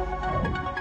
Música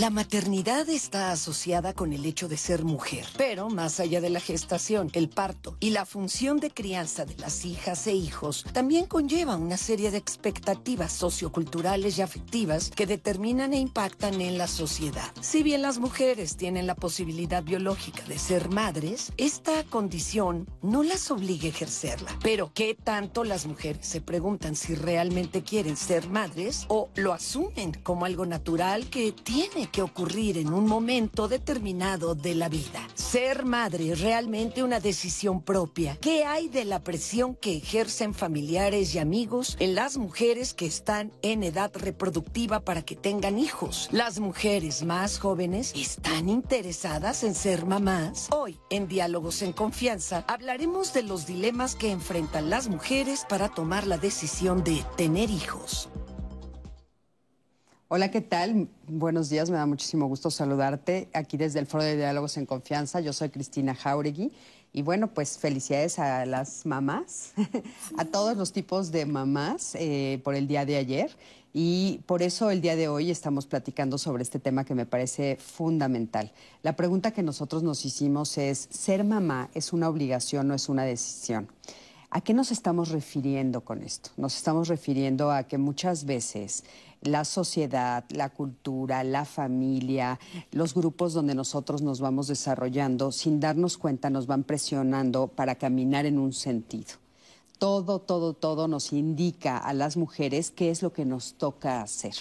La maternidad está asociada con el hecho de ser mujer, pero más allá de la gestación, el parto y la función de crianza de las hijas e hijos también conlleva una serie de expectativas socioculturales y afectivas que determinan e impactan en la sociedad. Si bien las mujeres tienen la posibilidad biológica de ser madres, esta condición no las obliga a ejercerla. Pero ¿qué tanto las mujeres se preguntan si realmente quieren ser madres o lo asumen como algo natural que tiene que ocurrir en un momento determinado de la vida. Ser madre es realmente una decisión propia. ¿Qué hay de la presión que ejercen familiares y amigos en las mujeres que están en edad reproductiva para que tengan hijos? Las mujeres más jóvenes están interesadas en ser mamás. Hoy, en Diálogos en Confianza, hablaremos de los dilemas que enfrentan las mujeres para tomar la decisión de tener hijos. Hola, ¿qué tal? Buenos días, me da muchísimo gusto saludarte aquí desde el Foro de Diálogos en Confianza. Yo soy Cristina Jauregui y bueno, pues felicidades a las mamás, a todos los tipos de mamás eh, por el día de ayer y por eso el día de hoy estamos platicando sobre este tema que me parece fundamental. La pregunta que nosotros nos hicimos es, ¿ser mamá es una obligación o es una decisión? ¿A qué nos estamos refiriendo con esto? Nos estamos refiriendo a que muchas veces la sociedad, la cultura, la familia, los grupos donde nosotros nos vamos desarrollando, sin darnos cuenta nos van presionando para caminar en un sentido. Todo, todo, todo nos indica a las mujeres qué es lo que nos toca hacer.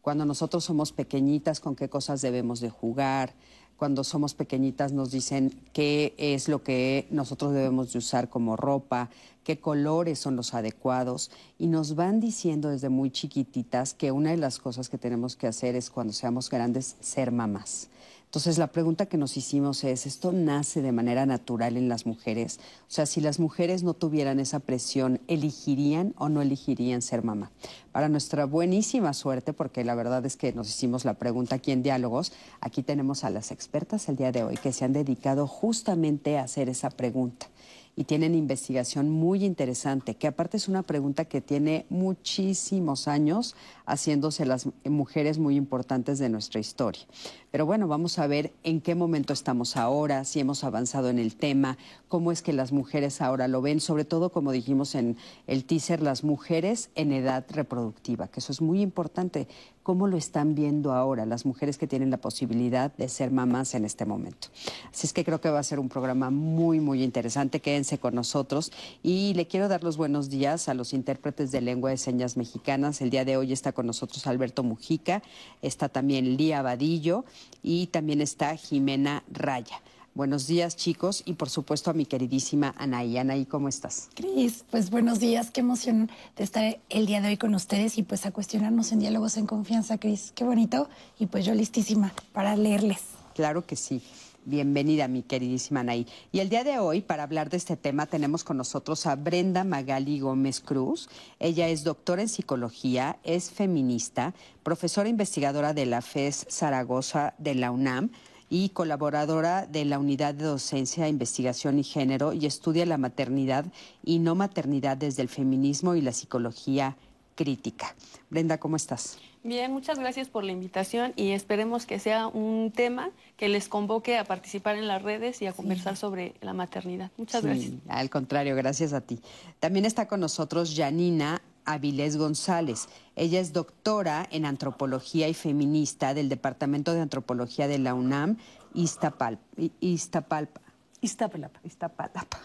Cuando nosotros somos pequeñitas, con qué cosas debemos de jugar, cuando somos pequeñitas nos dicen qué es lo que nosotros debemos de usar como ropa, qué colores son los adecuados y nos van diciendo desde muy chiquititas que una de las cosas que tenemos que hacer es cuando seamos grandes ser mamás. Entonces la pregunta que nos hicimos es, ¿esto nace de manera natural en las mujeres? O sea, si las mujeres no tuvieran esa presión, ¿elegirían o no elegirían ser mamá? Para nuestra buenísima suerte, porque la verdad es que nos hicimos la pregunta aquí en Diálogos, aquí tenemos a las expertas el día de hoy que se han dedicado justamente a hacer esa pregunta y tienen investigación muy interesante, que aparte es una pregunta que tiene muchísimos años haciéndose las mujeres muy importantes de nuestra historia. Pero bueno, vamos a ver en qué momento estamos ahora, si hemos avanzado en el tema, cómo es que las mujeres ahora lo ven, sobre todo como dijimos en el teaser, las mujeres en edad reproductiva, que eso es muy importante. ¿Cómo lo están viendo ahora las mujeres que tienen la posibilidad de ser mamás en este momento? Así es que creo que va a ser un programa muy, muy interesante. Quédense con nosotros y le quiero dar los buenos días a los intérpretes de lengua de señas mexicanas. El día de hoy está con nosotros Alberto Mujica, está también Lía Vadillo y también está Jimena Raya. Buenos días, chicos, y por supuesto a mi queridísima Anaí. Anaí, ¿cómo estás? Cris, pues buenos días, qué emoción de estar el día de hoy con ustedes y pues a cuestionarnos en diálogos en confianza, Cris. Qué bonito, y pues yo listísima para leerles. Claro que sí. Bienvenida, mi queridísima Anaí. Y el día de hoy, para hablar de este tema, tenemos con nosotros a Brenda Magali Gómez Cruz. Ella es doctora en psicología, es feminista, profesora investigadora de la FES Zaragoza de la UNAM y colaboradora de la Unidad de Docencia, Investigación y Género y estudia la maternidad y no maternidad desde el feminismo y la psicología crítica. Brenda, ¿cómo estás? Bien, muchas gracias por la invitación y esperemos que sea un tema que les convoque a participar en las redes y a conversar sobre la maternidad. Muchas gracias. Al contrario, gracias a ti. También está con nosotros Janina Avilés González. Ella es doctora en antropología y feminista del Departamento de Antropología de la UNAM, Iztapalpa. Iztapalpa. Iztapalapa. Iztapalapa.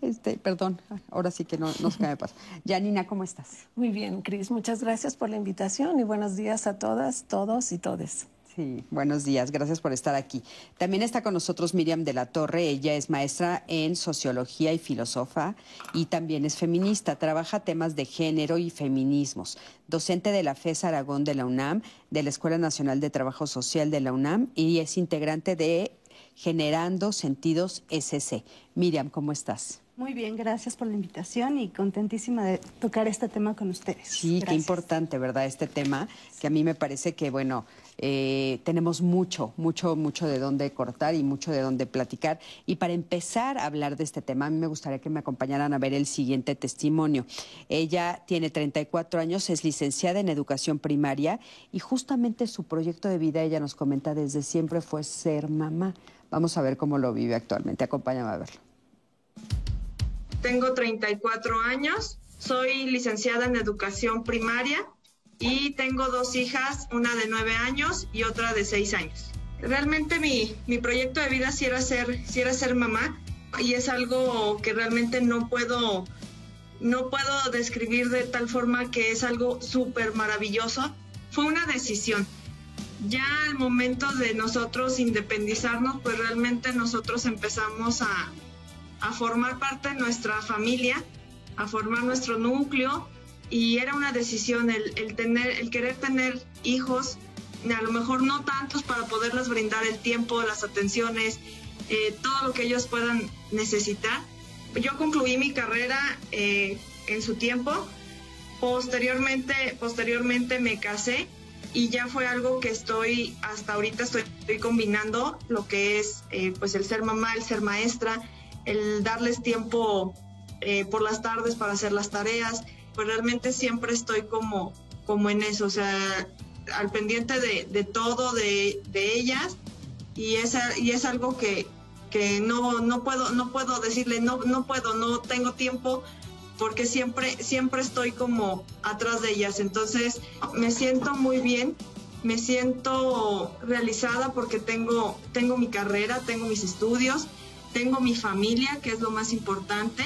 Este, perdón, ahora sí que no, no qué me pasa. Janina, ¿cómo estás? Muy bien, Cris. Muchas gracias por la invitación y buenos días a todas, todos y todes. Sí, buenos días, gracias por estar aquí. También está con nosotros Miriam de la Torre, ella es maestra en sociología y filósofa y también es feminista, trabaja temas de género y feminismos, docente de la FES Aragón de la UNAM, de la Escuela Nacional de Trabajo Social de la UNAM y es integrante de Generando Sentidos SC. Miriam, ¿cómo estás? Muy bien, gracias por la invitación y contentísima de tocar este tema con ustedes. Sí, qué importante, ¿verdad? Este tema, que a mí me parece que, bueno, eh, tenemos mucho, mucho, mucho de dónde cortar y mucho de dónde platicar. Y para empezar a hablar de este tema, a mí me gustaría que me acompañaran a ver el siguiente testimonio. Ella tiene 34 años, es licenciada en educación primaria y justamente su proyecto de vida, ella nos comenta, desde siempre fue ser mamá. Vamos a ver cómo lo vive actualmente. Acompáñame a verlo. Tengo 34 años, soy licenciada en educación primaria y tengo dos hijas, una de 9 años y otra de 6 años. Realmente mi, mi proyecto de vida sí era, ser, sí ser mamá y es algo que realmente no puedo, no puedo describir de tal forma que es algo súper maravilloso. Fue una decisión. Ya al momento de nosotros independizarnos, pues realmente nosotros empezamos a, a formar parte de nuestra familia, a formar nuestro núcleo y era una decisión el, tener, el querer tener hijos, a lo mejor no tantos para poderles brindar el tiempo, las atenciones, eh, todo lo que ellos puedan necesitar. Yo concluí mi carrera eh, en su tiempo, posteriormente, posteriormente me casé y ya fue algo que estoy hasta ahorita estoy, combinando lo que es eh, pues el ser mamá, el ser maestra, el darles tiempo por las tardes para hacer las tareas, pues realmente siempre estoy como, como en eso, o sea, al pendiente de, todo de, ellas y es, y es algo que, que no, no, puedo, no puedo decirle, no, no puedo, no tengo tiempo porque siempre, siempre estoy como atrás de ellas. Entonces me siento muy bien, me siento realizada porque tengo, tengo mi carrera, tengo mis estudios tengo mi familia, que es lo más importante,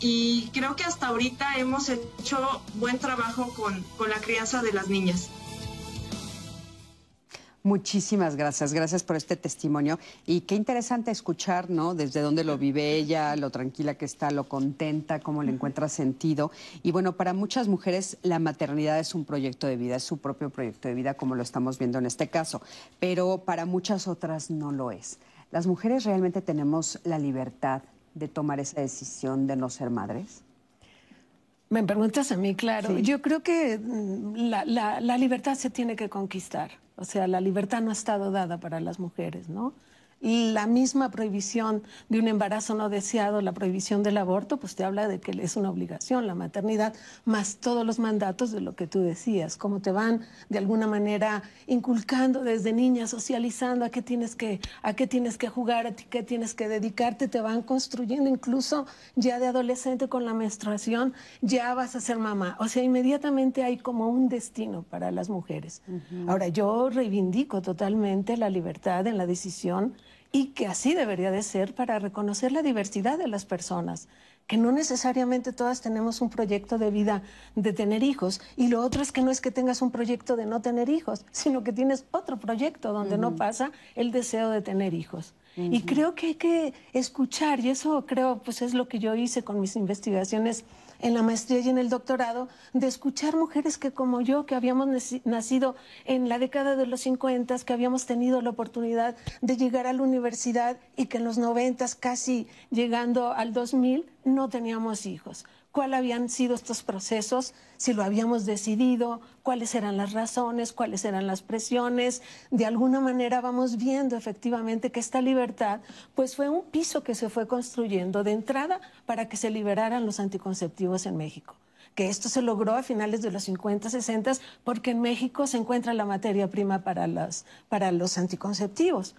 y creo que hasta ahorita hemos hecho buen trabajo con, la crianza de las niñas. Muchísimas gracias, gracias por este testimonio y qué interesante escuchar, ¿no? Desde dónde lo vive ella, lo tranquila que está, lo contenta, cómo le encuentra sentido. Y bueno, para muchas mujeres la maternidad es un proyecto de vida, es su propio proyecto de vida, como lo estamos viendo en este caso, pero para muchas otras no lo es. ¿Las mujeres realmente tenemos la libertad de tomar esa decisión de no ser madres? Me preguntas a mí, claro. Yo creo que mm, la, la, libertad se tiene que conquistar. O sea, la libertad no ha estado dada para las mujeres, ¿no? La misma prohibición de un embarazo no deseado, la prohibición del aborto, pues te habla de que es una obligación la maternidad, más todos los mandatos de lo que tú decías, cómo te van de alguna manera inculcando desde niña, socializando a qué tienes que, a qué tienes que jugar, a qué tienes que dedicarte, te van construyendo incluso ya de adolescente con la menstruación, ya vas a ser mamá. O sea, inmediatamente hay como un destino para las mujeres. Ahora, yo reivindico totalmente la libertad en la decisión y que así debería de ser para reconocer la diversidad de las personas, que no necesariamente todas tenemos un proyecto de vida de tener hijos y lo otro es que no es que tengas un proyecto de no tener hijos, sino que tienes otro proyecto donde no pasa el deseo de tener hijos. Y creo que hay que escuchar y eso creo pues es lo que yo hice con mis investigaciones en la maestría y en el doctorado, de escuchar mujeres que como yo, que habíamos nacido en la década de los 50, que habíamos tenido la oportunidad de llegar a la universidad y que en los 90, casi llegando al 2000, no teníamos hijos cuáles habían sido estos procesos, si lo habíamos decidido, cuáles eran las razones, cuáles eran las presiones. De alguna manera vamos viendo efectivamente que esta libertad pues fue un piso que se fue construyendo de entrada para que se liberaran los anticonceptivos en México que esto se logró a finales de los 50, 60, porque en México se encuentra la materia prima para, para los anticonceptivos.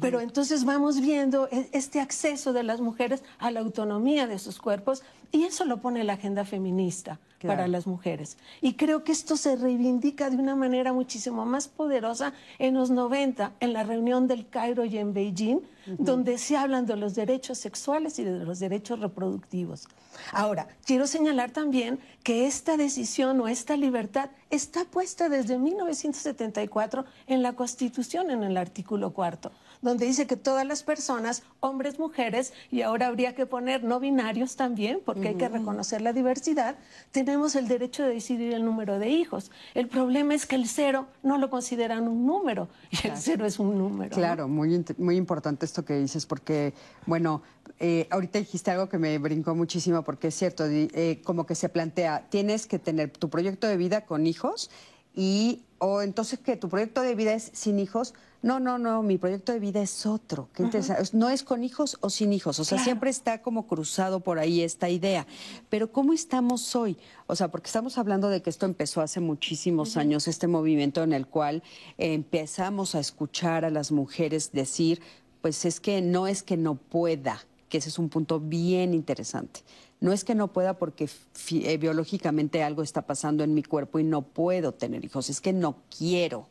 Pero entonces vamos viendo e, este acceso de las mujeres a la autonomía de sus cuerpos y eso lo pone la agenda feminista para las mujeres. Y creo que esto se reivindica de una manera muchísimo más poderosa en los 90, en la reunión del Cairo y en Beijing, donde se hablan de los derechos sexuales y de los derechos reproductivos. Ahora, quiero señalar también que esta decisión o esta libertad está puesta desde 1974 en la Constitución, en el artículo cuarto donde dice que todas las personas, hombres, mujeres, y ahora habría que poner no binarios también, porque hay que reconocer la diversidad, tenemos el derecho de decidir el número de hijos. El problema es que el cero no lo consideran un número, y el cero es un número. Claro, muy, muy importante esto esto que dices, porque, bueno, eh, ahorita dijiste algo que me brincó muchísimo, porque es cierto, eh, como que se plantea, tienes que tener tu proyecto de vida con hijos y, o entonces que tu proyecto de vida es sin hijos. No, no, no, mi proyecto de vida es otro. Qué interesante. No es con hijos o sin hijos. O sea, siempre está como cruzado por ahí esta idea. Pero ¿cómo estamos hoy? O sea, porque estamos hablando de que esto empezó hace muchísimos años, este movimiento en el cual empezamos a escuchar a las mujeres decir, pues es que no es que no pueda, que ese es un punto bien interesante. No es que no pueda porque eh, biológicamente algo está pasando en mi cuerpo y no puedo tener hijos, es que no quiero.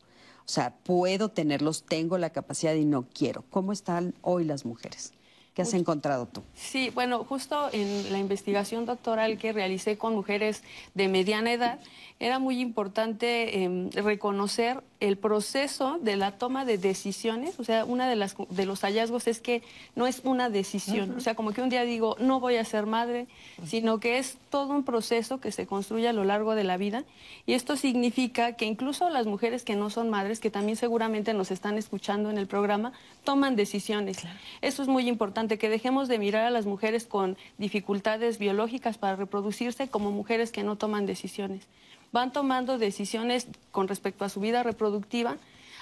O sea, puedo tenerlos, tengo la capacidad y no quiero. ¿Cómo están hoy las mujeres? ¿Qué has encontrado tú? Sí, bueno, justo en la investigación doctoral que realicé con mujeres de mediana edad, era muy importante em, reconocer el proceso de la toma de decisiones. O sea, una de, las, de los hallazgos es que no es una decisión. O sea, como que un día digo, no voy a ser madre, sino que es todo un proceso que se construye a lo largo de la vida. Y esto significa que incluso las mujeres que no son madres, que también seguramente nos están escuchando en el programa, toman decisiones. Eso es muy importante, que dejemos de mirar a las mujeres con dificultades biológicas para reproducirse como mujeres que no toman decisiones van tomando decisiones con respecto a su vida reproductiva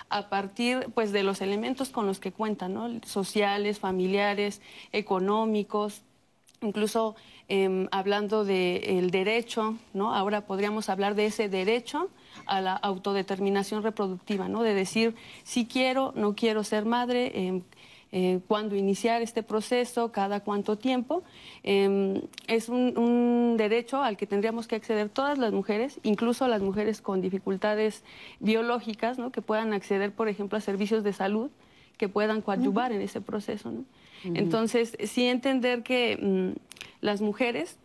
a partir pues de los elementos con los que cuentan, ¿no? sociales, familiares, económicos, incluso em, hablando del derecho, ¿no? ahora podríamos hablar de ese derecho a la autodeterminación reproductiva, ¿no? de decir si quiero, no quiero ser madre, em, eh, cuándo iniciar este proceso, cada cuánto tiempo. Em, es un, derecho al que tendríamos que acceder todas las mujeres, incluso las mujeres con dificultades biológicas, ¿no? que puedan acceder, por ejemplo, a servicios de salud que puedan coadyuvar en ese proceso. Entonces, sí entender que mm, las mujeres,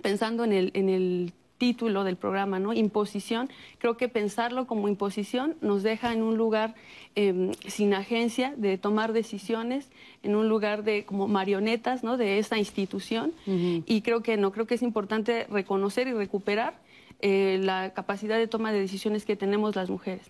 pensando en el, en el título del programa, ¿no? Imposición. Creo que pensarlo como imposición nos deja en un lugar em, sin agencia de tomar decisiones, en un lugar de como marionetas, ¿no? De esa institución. Y creo que no, creo que es importante reconocer y recuperar eh, la capacidad de toma de decisiones que tenemos las mujeres.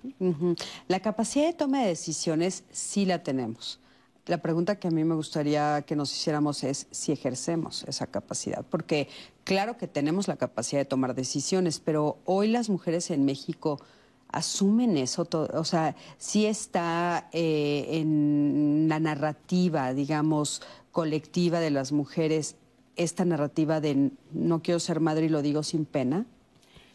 La capacidad de toma de decisiones sí la tenemos. La pregunta que a mí me gustaría que nos hiciéramos es si ejercemos esa capacidad, porque claro que tenemos la capacidad de tomar decisiones, pero hoy las mujeres en México asumen eso, o sea, sí está eh, en la narrativa, digamos, colectiva de las mujeres, esta narrativa de no quiero ser madre y lo digo sin pena.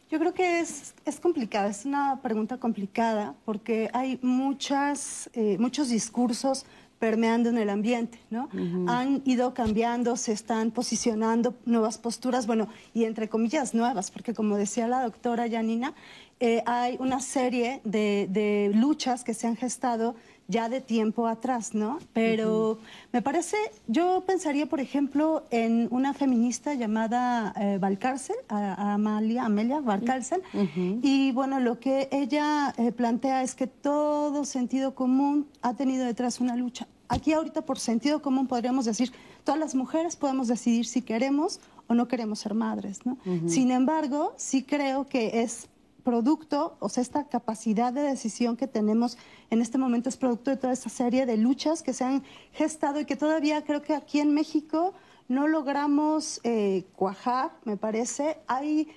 Yo creo que es, es complicada, es una pregunta complicada porque hay muchas, eh, muchos discursos permeando en el ambiente, ¿no? Han ido cambiando, se están posicionando nuevas posturas, bueno, y entre comillas nuevas, porque como decía la doctora Janina, eh, hay una serie de, luchas que se han gestado ya de tiempo atrás, ¿no? Pero me parece, yo pensaría, por ejemplo, en una feminista llamada eh, Valcárcel, Amalia, Amelia Valcárcel, y bueno, lo que ella eh, plantea es que todo sentido común ha tenido detrás una lucha. Aquí ahorita por sentido común podríamos decir, todas las mujeres podemos decidir si queremos o no queremos ser madres, ¿no? Sin embargo, sí creo que es producto, o sea, esta capacidad de decisión que tenemos en este momento es producto de toda esta serie de luchas que se han gestado y que todavía creo que aquí en México no logramos eh, cuajar, me parece. Hay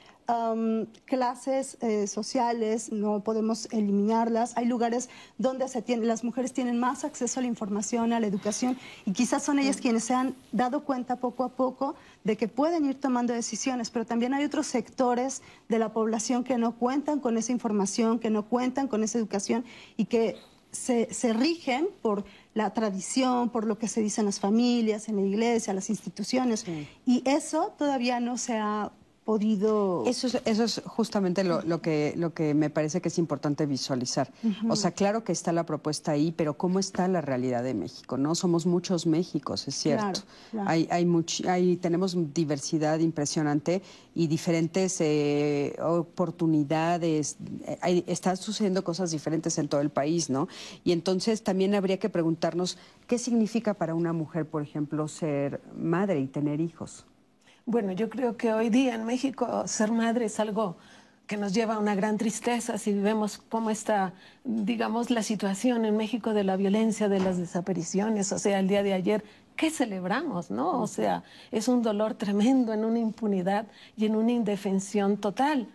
clases eh, sociales, no podemos eliminarlas. Hay lugares donde se tiene, las mujeres tienen más acceso a la información, a la educación, y quizás son ellas quienes se han dado cuenta poco a poco de que pueden ir tomando decisiones, pero también hay otros sectores de la población que no cuentan con esa información, que no cuentan con esa educación y que se, se rigen por la tradición, por lo que se dice en las familias, en la iglesia, las instituciones. Y eso todavía no se ha podido... Eso es, eso es justamente lo, que, lo que me parece que es importante visualizar. O sea, claro que está la propuesta ahí, pero ¿cómo está la realidad de México? No somos muchos Méxicos, es cierto. Hay, hay, hay tenemos diversidad impresionante y diferentes eh, oportunidades. Hay, están sucediendo cosas diferentes en todo el país, ¿no? Y entonces también habría que preguntarnos qué significa para una mujer, por ejemplo, ser madre y tener hijos. Bueno, yo creo que hoy día en México ser madre es algo que nos lleva a una gran tristeza si vemos cómo está, digamos, la situación en México de la violencia, de las desapariciones. O sea, el día de ayer, ¿qué celebramos? ¿no? O sea, es un dolor tremendo en una impunidad y en una indefensión total.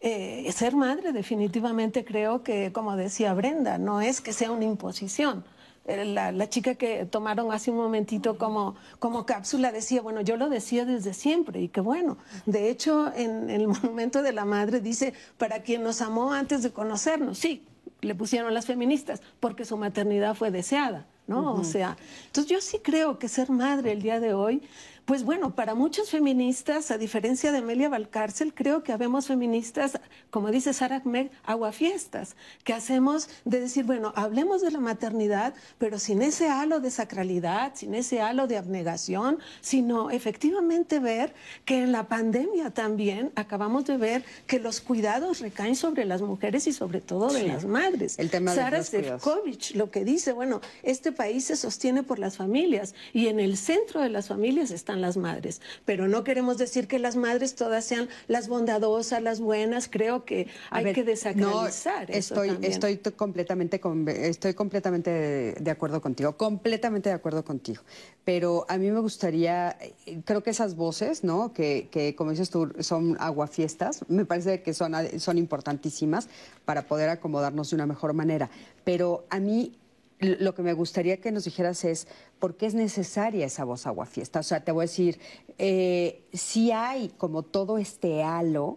Eh, ser madre definitivamente creo que, como decía Brenda, no es que sea una imposición eh, la, chica que tomaron hace un momentito como, como cápsula decía, bueno, yo lo decía desde siempre y qué bueno. De hecho, en, el Monumento de la Madre dice, para quien nos amó antes de conocernos, sí, le pusieron las feministas, porque su maternidad fue deseada, ¿no? O sea, entonces yo sí creo que ser madre el día de hoy pues bueno, para muchos feministas, a diferencia de Amelia Valcárcel, creo que habemos feministas, como dice Sara Meg, aguafiestas, que hacemos de decir, bueno, hablemos de la maternidad, pero sin ese halo de sacralidad, sin ese halo de abnegación, sino efectivamente ver que en la pandemia también acabamos de ver que los cuidados recaen sobre las mujeres y sobre todo de las madres. El tema Sara Sefcovic lo que dice, bueno, este país se sostiene por las familias y en el centro de las familias están las madres. Pero no queremos decir que las madres todas sean las bondadosas, las buenas. Creo que hay que desacralizar. estoy, estoy completamente, estoy completamente de acuerdo contigo, completamente de acuerdo contigo. Pero a mí me gustaría, creo que esas voces, ¿no? Que, que como dices tú, son aguafiestas, me parece que son, son importantísimas para poder acomodarnos de una mejor manera. Pero a mí lo que me gustaría que nos dijeras es por qué es necesaria esa voz aguafiesta. O sea, te voy a decir, eh, si hay como todo este halo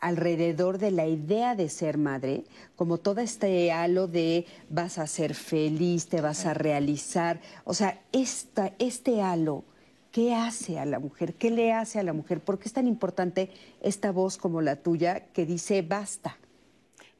alrededor de la idea de ser madre, como todo este halo de vas a ser feliz, te vas a realizar. O sea, esta, este halo, ¿qué hace a la mujer? ¿Qué le hace a la mujer? ¿Por qué es tan importante esta voz como la tuya que dice basta?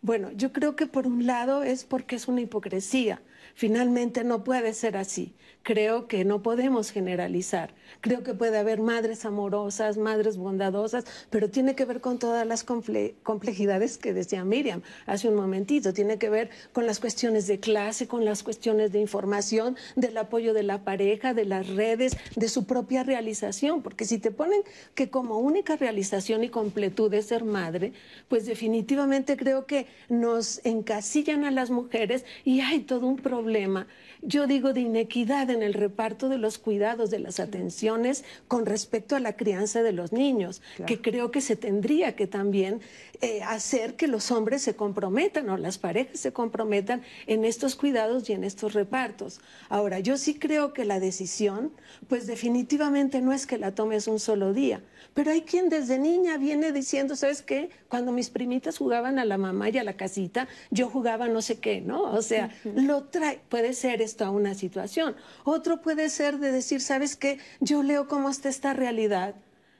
Bueno, yo creo que por un lado es porque es una hipocresía Finalmente no puede ser así. Creo que no podemos generalizar. Creo que puede haber madres amorosas, madres bondadosas, pero tiene que ver con todas las complejidades que decía Miriam hace un momentito. Tiene que ver con las cuestiones de clase, con las cuestiones de información, del apoyo de la pareja, de las redes, de su propia realización. Porque si te ponen que como única realización y completud es ser madre, pues definitivamente creo que nos encasillan a las mujeres y hay todo un problema yo digo, de inequidad en el reparto de los cuidados, de las atenciones con respecto a la crianza de los niños, que creo que se tendría que también eh, hacer que los hombres se comprometan o las parejas se comprometan en estos cuidados y en estos repartos. Ahora, yo sí creo que la decisión, pues definitivamente no es que la tomes un solo día, pero hay quien desde niña viene diciendo, ¿sabes qué? Cuando mis primitas jugaban a la mamá y a la casita, yo jugaba no sé qué, ¿no? O sea, lo trae, puede ser esto a una situación. Otro puede ser de decir, ¿sabes qué? Yo leo cómo está esta realidad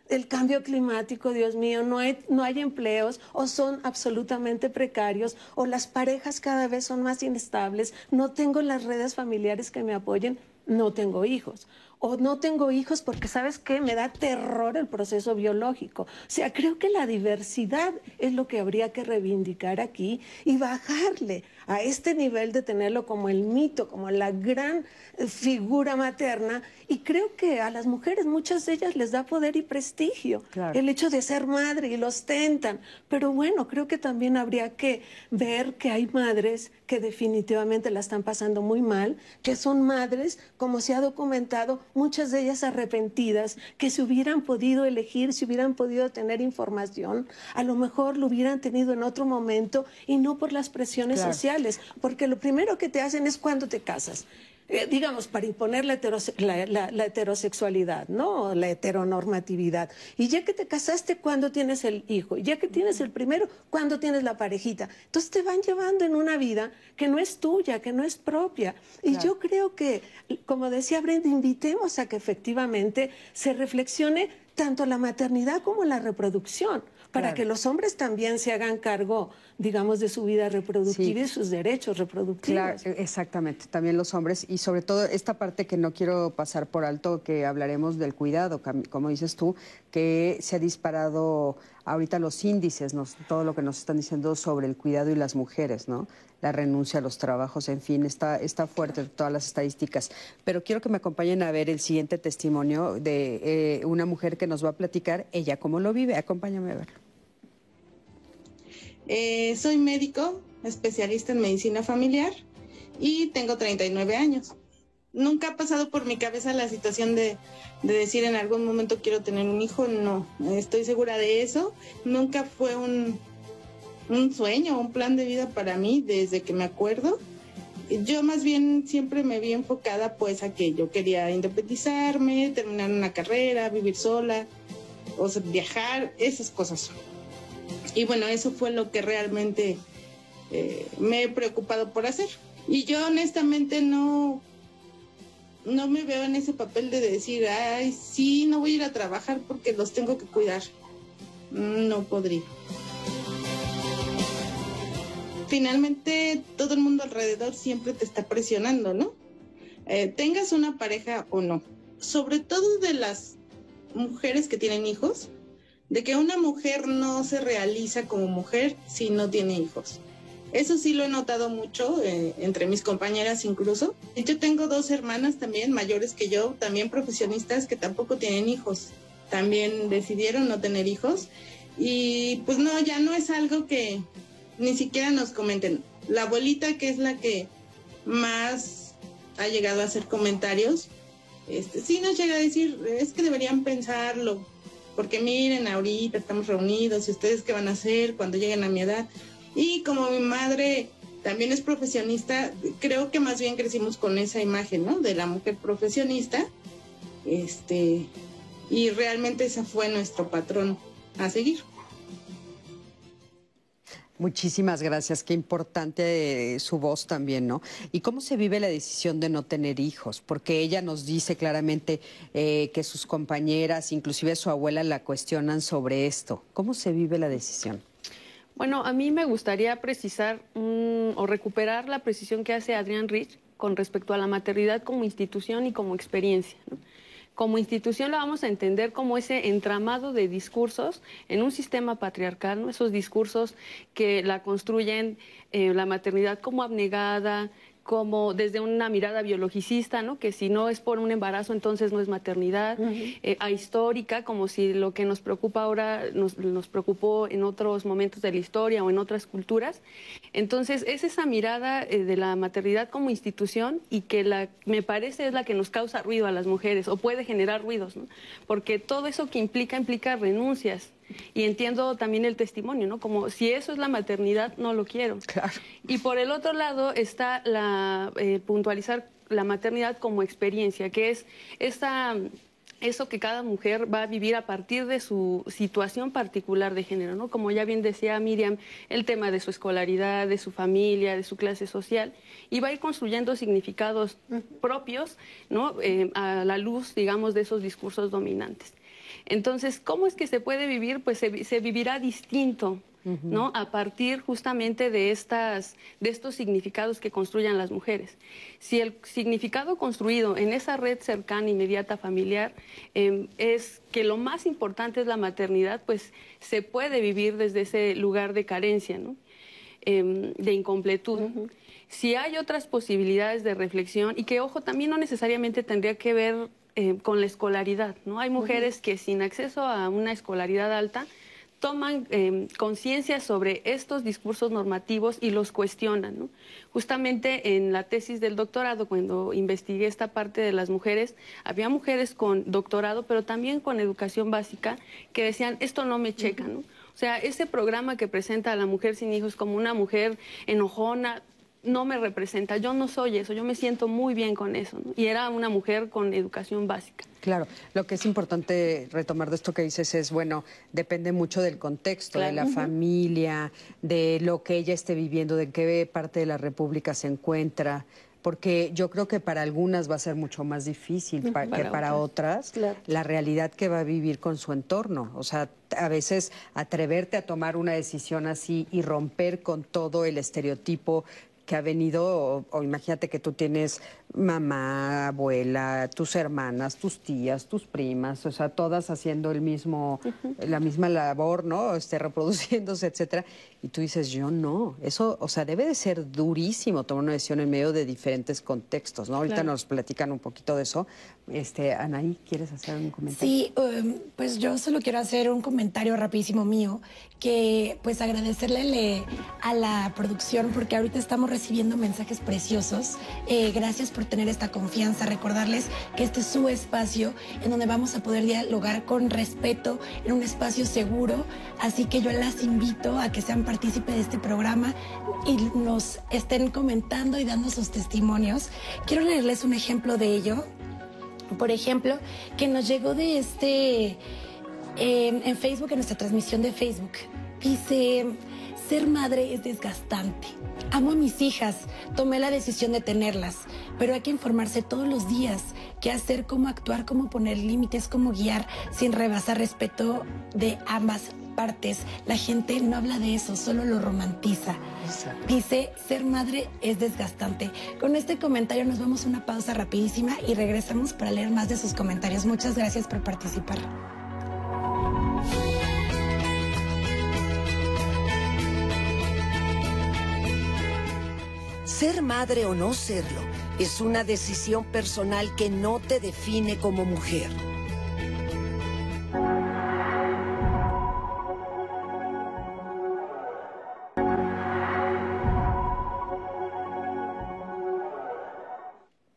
el cambio climático, Dios mío, no hay, no hay empleos o son absolutamente precarios o las parejas cada vez son más inestables, no tengo las redes familiares que me apoyen, no tengo hijos o no tengo hijos porque, ¿sabes qué? Me da terror el proceso biológico. O sea, creo que la diversidad es lo que habría que reivindicar aquí y bajarle a este nivel de tenerlo como el mito, como la gran figura materna. Y creo que a las mujeres, muchas de ellas les da poder y prestigio el hecho de ser madre y lo ostentan. Pero bueno, creo que también habría que ver que hay madres que definitivamente la están pasando muy mal, que son madres, como se ha documentado, muchas de ellas arrepentidas, que si hubieran podido elegir, si hubieran podido tener información, a lo mejor lo hubieran tenido en otro momento y no por las presiones sociales, porque lo primero que te hacen es cuando te casas. Eh, digamos, para imponer la, heterosexualidad, ¿no? La heteronormatividad. Y ya que te casaste, ¿cuándo tienes el hijo? Y ya que tienes el primero, ¿cuándo tienes la parejita? Entonces te van llevando en una vida que no es tuya, que no es propia. Y yo creo que, como decía Brenda, invitemos a que efectivamente se reflexione tanto la maternidad como la reproducción para que los hombres también se hagan cargo, digamos, de su vida reproductiva y sus derechos reproductivos. Claro, exactamente, también los hombres y sobre todo esta parte que no quiero pasar por alto, que hablaremos del cuidado, como dices tú, que se ha disparado ahorita los índices, todo lo que nos están diciendo sobre el cuidado y las mujeres, ¿no? La renuncia a los trabajos, en fin, está, está fuerte todas las estadísticas. Pero quiero que me acompañen a ver el siguiente testimonio de eh, una mujer que nos va a platicar ella cómo lo vive. Acompáñame a verlo. Eh, soy médico, especialista en medicina familiar y tengo 39 años. Nunca ha pasado por mi cabeza la situación de, de, decir en algún momento quiero tener un hijo, no, estoy segura de eso. Nunca fue un, un sueño, un plan de vida para mí desde que me acuerdo. Yo más bien siempre me vi enfocada pues a que yo quería independizarme, terminar una carrera, vivir sola, o viajar, esas cosas. Y bueno, eso fue lo que realmente eh, me he preocupado por hacer. Y yo honestamente no, no me veo en ese papel de decir, ay, sí, no voy a ir a trabajar porque los tengo que cuidar. No podría. Finalmente, todo el mundo alrededor siempre te está presionando, ¿no? Eh, tengas una pareja o no. Sobre todo de las mujeres que tienen hijos, de que una mujer no se realiza como mujer si no tiene hijos. Eso sí lo he notado mucho eh, entre mis compañeras incluso. Yo tengo dos hermanas también mayores que yo, también profesionistas que tampoco tienen hijos. También decidieron no tener hijos. Y pues no, ya no es algo que ni siquiera nos comenten. La abuelita que es la que más ha llegado a hacer comentarios, este, sí nos llega a decir, es que deberían pensarlo, porque miren, ahorita estamos reunidos y ustedes qué van a hacer cuando lleguen a mi edad. Y como mi madre también es profesionista, creo que más bien crecimos con esa imagen, ¿no? De la mujer profesionista. Este, y realmente ese fue nuestro patrón a seguir. Muchísimas gracias, qué importante eh, su voz también, ¿no? ¿Y cómo se vive la decisión de no tener hijos? Porque ella nos dice claramente eh, que sus compañeras, inclusive su abuela, la cuestionan sobre esto. ¿Cómo se vive la decisión? Bueno, a mí me gustaría precisar o recuperar la precisión que hace Adrián Rich con respecto a la maternidad como institución y como experiencia. Como institución la vamos a entender como ese entramado de discursos en un sistema patriarcal, esos discursos que la construyen eh, la maternidad como abnegada, como desde una mirada biologicista, ¿no? que si no es por un embarazo entonces no es maternidad, eh, ahistórica, como si lo que nos preocupa ahora nos, nos, preocupó en otros momentos de la historia o en otras culturas. Entonces es esa mirada eh, de la maternidad como institución y que la, me parece es la que nos causa ruido a las mujeres o puede generar ruidos, ¿no? porque todo eso que implica implica renuncias y entiendo también el testimonio, ¿no? Como si eso es la maternidad, no lo quiero. Claro. Y por el otro lado está la eh, puntualizar la maternidad como experiencia, que es esa eso que cada mujer va a vivir a partir de su situación particular de género, ¿no? Como ya bien decía Miriam, el tema de su escolaridad, de su familia, de su clase social, y va a ir construyendo significados propios, ¿no? Eh, a la luz, digamos, de esos discursos dominantes. Entonces, ¿cómo es que se puede vivir? Pues se, vivirá distinto, ¿no? A partir justamente de, estas, de estos significados que construyan las mujeres. Si el significado construido en esa red cercana, inmediata, familiar, em, es que lo más importante es la maternidad, pues se puede vivir desde ese lugar de carencia, ¿no? Em, de incompletud. Si hay otras posibilidades de reflexión y que, ojo, también no necesariamente tendría que ver eh, con la escolaridad. ¿no? Hay mujeres que sin acceso a una escolaridad alta toman eh, conciencia sobre estos discursos normativos y los cuestionan. Justamente en la tesis del doctorado, cuando investigué esta parte de las mujeres, había mujeres con doctorado, pero también con educación básica, que decían, esto no me checa. ¿no? O sea, ese programa que presenta a la mujer sin hijos como una mujer enojona, no me representa, yo no soy eso, yo me siento muy bien con eso. Y era una mujer con educación básica. Claro, lo que es importante retomar de esto que dices es, bueno, depende mucho del contexto, de la familia, de lo que ella esté viviendo, de qué parte de la República se encuentra porque yo creo que para algunas va a ser mucho más difícil que para otras, la realidad que va a vivir con su entorno. O sea, a veces atreverte a tomar una decisión así y romper con todo el estereotipo que ha venido, o, imagínate que tú tienes mamá, abuela, tus hermanas, tus tías, tus primas, o sea, todas haciendo el mismo, la misma labor, ¿no? Este, reproduciéndose, etcétera. Y tú dices, yo no. Eso, o sea, debe de ser durísimo tomar una decisión en medio de diferentes contextos, ¿no? Ahorita nos platican un poquito de eso, Este, Anaí, ¿quieres hacer un comentario? Sí, um, pues yo solo quiero hacer un comentario rapidísimo mío, que pues agradecerle a la producción porque ahorita estamos recibiendo mensajes preciosos. Eh, gracias por tener esta confianza, recordarles que este es su espacio en donde vamos a poder dialogar con respeto, en un espacio seguro, así que yo las invito a que sean partícipes de este programa y nos estén comentando y dando sus testimonios. Quiero leerles un ejemplo de ello por ejemplo, que nos llegó de este, en Facebook, en nuestra transmisión de Facebook. Dice, ser madre es desgastante. Amo a mis hijas, tomé la decisión de tenerlas, pero hay que informarse todos los días qué hacer, cómo actuar, cómo poner límites, cómo guiar sin rebasar respeto de ambas partes. La gente no habla de eso, solo lo romantiza. Dice, ser madre es desgastante. Con este comentario nos vamos a una pausa rapidísima y regresamos para leer más de sus comentarios. Muchas gracias por participar. Ser madre o no serlo es una decisión personal que no te define como mujer.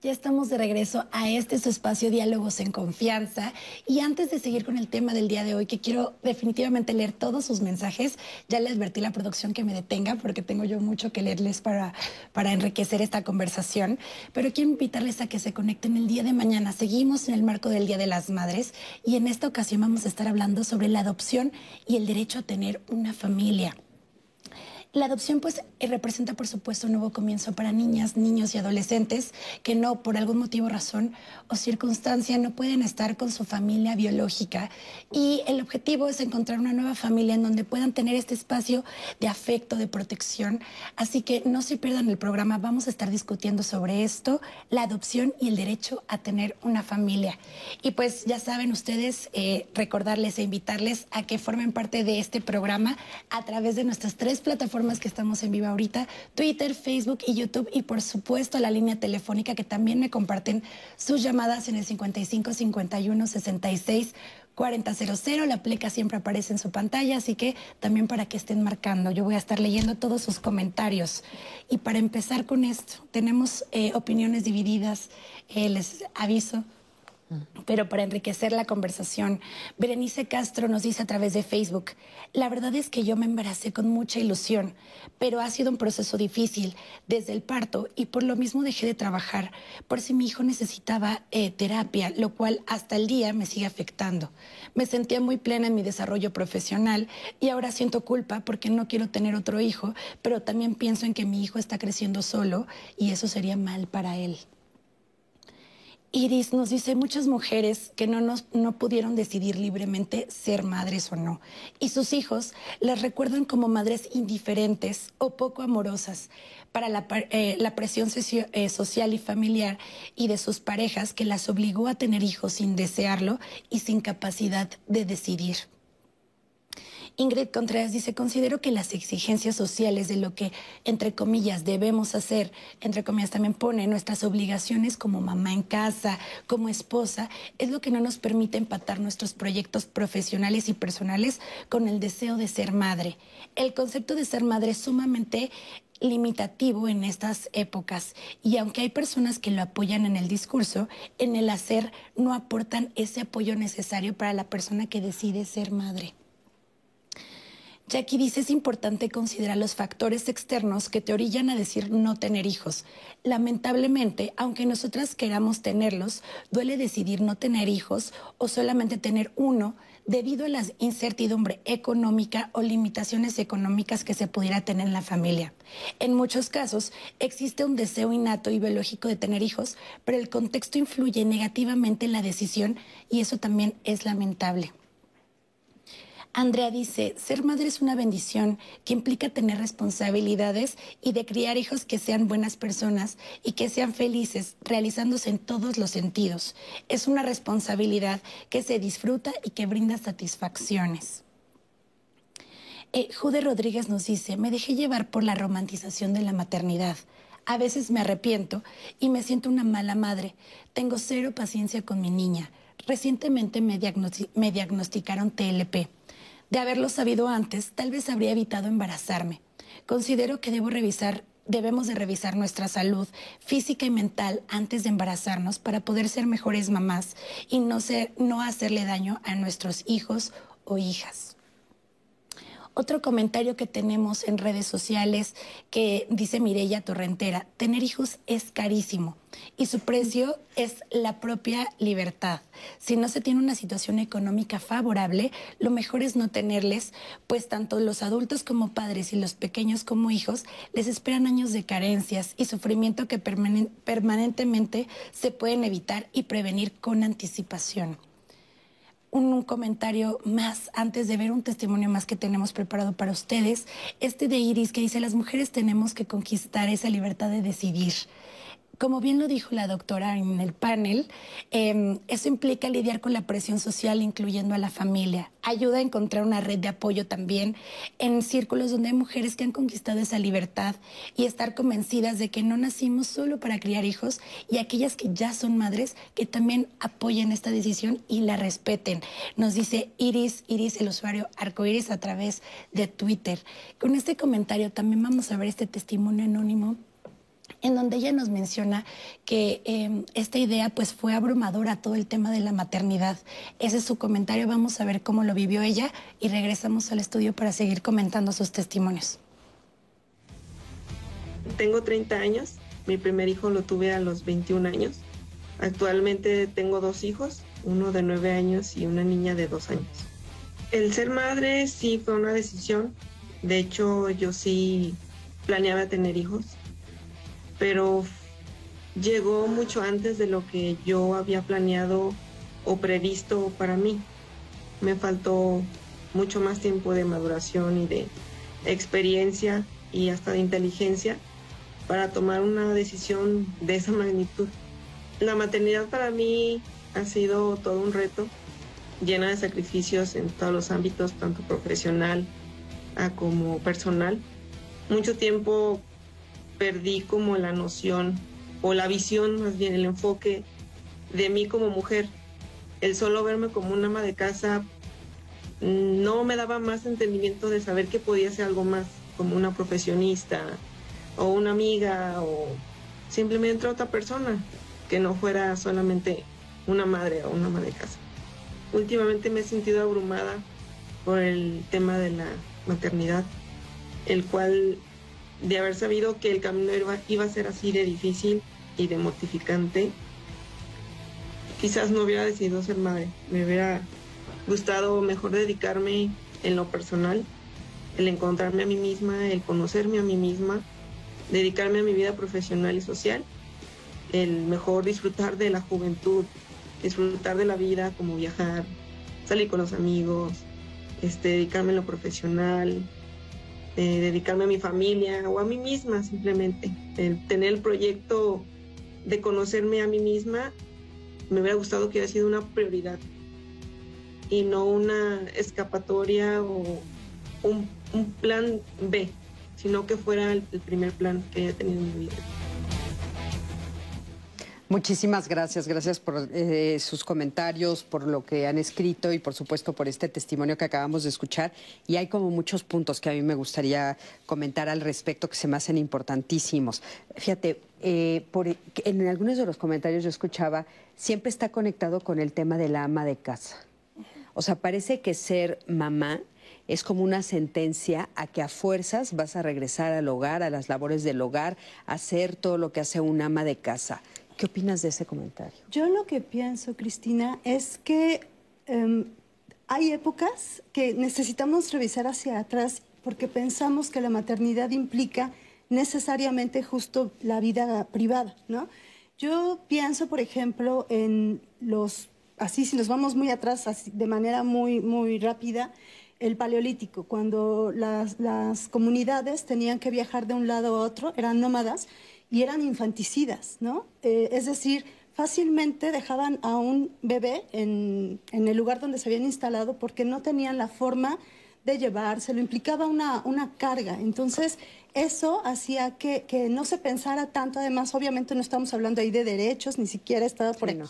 Ya estamos de regreso a este su espacio Diálogos en Confianza. Y antes de seguir con el tema del día de hoy, que quiero definitivamente leer todos sus mensajes, ya le advertí a la producción que me detenga porque tengo yo mucho que leerles para, para enriquecer esta conversación. Pero quiero invitarles a que se conecten el día de mañana. Seguimos en el marco del Día de las Madres y en esta ocasión vamos a estar hablando sobre la adopción y el derecho a tener una familia. La adopción pues eh, representa por supuesto un nuevo comienzo para niñas, niños y adolescentes que no por algún motivo, razón o circunstancia no pueden estar con su familia biológica y el objetivo es encontrar una nueva familia en donde puedan tener este espacio de afecto, de protección. Así que no se pierdan el programa, vamos a estar discutiendo sobre esto, la adopción y el derecho a tener una familia. Y pues ya saben ustedes, eh, recordarles e invitarles a que formen parte de este programa a través de nuestras tres plataformas que estamos en vivo ahorita, Twitter, Facebook y YouTube y por supuesto la línea telefónica que también me comparten sus llamadas en el 55 51 66 4000. La pleca siempre aparece en su pantalla, así que también para que estén marcando. Yo voy a estar leyendo todos sus comentarios. Y para empezar con esto, tenemos eh, opiniones divididas. Eh, les aviso pero para enriquecer la conversación, Berenice Castro nos dice a través de Facebook, la verdad es que yo me embaracé con mucha ilusión, pero ha sido un proceso difícil desde el parto y por lo mismo dejé de trabajar por si mi hijo necesitaba eh, terapia, lo cual hasta el día me sigue afectando. Me sentía muy plena en mi desarrollo profesional y ahora siento culpa porque no quiero tener otro hijo, pero también pienso en que mi hijo está creciendo solo y eso sería mal para él. Iris nos dice muchas mujeres que no, nos, no pudieron decidir libremente ser madres o no. Y sus hijos las recuerdan como madres indiferentes o poco amorosas para la, eh, presión eh, social y familiar y de sus parejas que las obligó a tener hijos sin desearlo y sin capacidad de decidir. Ingrid Contreras dice, considero que las exigencias sociales de lo que, entre comillas, debemos hacer, entre comillas también pone nuestras obligaciones como mamá en casa, como esposa, es lo que no nos permite empatar nuestros proyectos profesionales y personales con el deseo de ser madre. El concepto de ser madre es sumamente limitativo en estas épocas y aunque hay personas que lo apoyan en el discurso, en el hacer no aportan ese apoyo necesario para la persona que decide ser madre. Jackie dice, es importante considerar los factores externos que te orillan a decir no tener hijos. Lamentablemente, aunque nosotras queramos tenerlos, duele decidir no tener hijos o solamente tener uno debido a la incertidumbre económica o limitaciones económicas que se pudiera tener en la familia. En muchos casos existe un deseo innato y biológico de tener hijos, pero el contexto influye negativamente en la decisión y eso también es lamentable. Andrea dice, ser madre es una bendición que implica tener responsabilidades y de criar hijos que sean buenas personas y que sean felices, realizándose en todos los sentidos. Es una responsabilidad que se disfruta y que brinda satisfacciones. Eh, Jude Rodríguez nos dice, me dejé llevar por la romantización de la maternidad. A veces me arrepiento y me siento una mala madre. Tengo cero paciencia con mi niña. Recientemente me, me diagnosticaron TLP. De haberlo sabido antes, tal vez habría evitado embarazarme. Considero que debemos de revisar nuestra salud física y mental antes de embarazarnos para poder ser mejores mamás y no hacerle daño a nuestros hijos o hijas. Otro comentario que tenemos en redes sociales que dice Mirella Torrentera, tener hijos es carísimo y su precio es la propia libertad. Si no se tiene una situación económica favorable, lo mejor es no tenerles, pues tanto los adultos como padres y los pequeños como hijos les esperan años de carencias y sufrimiento que permanentemente se pueden evitar y prevenir con anticipación un, comentario más antes de ver un testimonio más que tenemos preparado para ustedes. Este de Iris que dice, las mujeres tenemos que conquistar esa libertad de decidir como bien lo dijo la doctora en el panel, em, eso implica lidiar con la presión social, incluyendo a la familia. Ayuda a encontrar una red de apoyo también en círculos donde hay mujeres que han conquistado esa libertad y estar convencidas de que no nacimos solo para criar hijos y aquellas que ya son madres que también apoyen esta decisión y la respeten. Nos dice Iris, Iris, el usuario arcoiris a través de Twitter. Con este comentario también vamos a ver este testimonio anónimo en donde ella nos menciona que em, esta idea pues fue abrumadora todo el tema de la maternidad. Ese es su comentario, vamos a ver cómo lo vivió ella y regresamos al estudio para seguir comentando sus testimonios. Tengo 30 años, mi primer hijo lo tuve a los 21 años. Actualmente tengo dos hijos, uno de 9 años y una niña de 2 años. El ser madre sí fue una decisión, de hecho yo sí planeaba tener hijos pero llegó mucho antes de lo que yo había planeado o previsto para mí. Me faltó mucho más tiempo de maduración y de experiencia y hasta de inteligencia para tomar una decisión de esa magnitud. La maternidad para mí ha sido todo un reto, llena de sacrificios en todos los ámbitos, tanto profesional como personal. Mucho tiempo perdí como la noción o la visión, más bien el enfoque de mí como mujer. El solo verme como una ama de casa no me daba más entendimiento de saber que podía ser algo más, como una profesionista o una amiga o simplemente otra persona que no fuera solamente una madre o una ama de casa. Últimamente me he sentido abrumada por el tema de la maternidad, el cual de haber sabido que el camino iba, a ser así de difícil y de mortificante, quizás no hubiera decidido ser madre. Me hubiera gustado mejor dedicarme en lo personal, el encontrarme a mí misma, el conocerme a mí misma, dedicarme a mi vida profesional y social, el mejor disfrutar de la juventud, disfrutar de la vida como viajar, salir con los amigos, este, dedicarme en lo profesional, dedicarme a mi familia o a mí misma simplemente. El tener el proyecto de conocerme a mí misma, me hubiera gustado que hubiera sido una prioridad y no una escapatoria o un, plan B, sino que fuera el, el primer plan que haya tenido en mi vida. Muchísimas gracias, gracias por eh, sus comentarios, por lo que han escrito y por supuesto por este testimonio que acabamos de escuchar. Y hay como muchos puntos que a mí me gustaría comentar al respecto que se me hacen importantísimos. Fíjate, eh, en algunos de los comentarios yo escuchaba, siempre está conectado con el tema de la ama de casa. O sea, parece que ser mamá es como una sentencia a que a fuerzas vas a regresar al hogar, a las labores del hogar, a hacer todo lo que hace un ama de casa. ¿Qué opinas de ese comentario? Yo lo que pienso, Cristina, es que em, hay épocas que necesitamos revisar hacia atrás porque pensamos que la maternidad implica necesariamente justo la vida privada, ¿no? Yo pienso, por ejemplo, en los, así si nos vamos muy atrás, de manera muy, muy rápida, el paleolítico, cuando las, las comunidades tenían que viajar de un lado a otro, eran nómadas, y eran infanticidas, ¿no? Eh, es decir, fácilmente dejaban a un bebé en, el lugar donde se habían instalado porque no tenían la forma de llevárselo, implicaba una, una carga. Entonces, eso hacía que, que, no se pensara tanto, además, obviamente no estamos hablando ahí de derechos, ni siquiera estaba por ahí.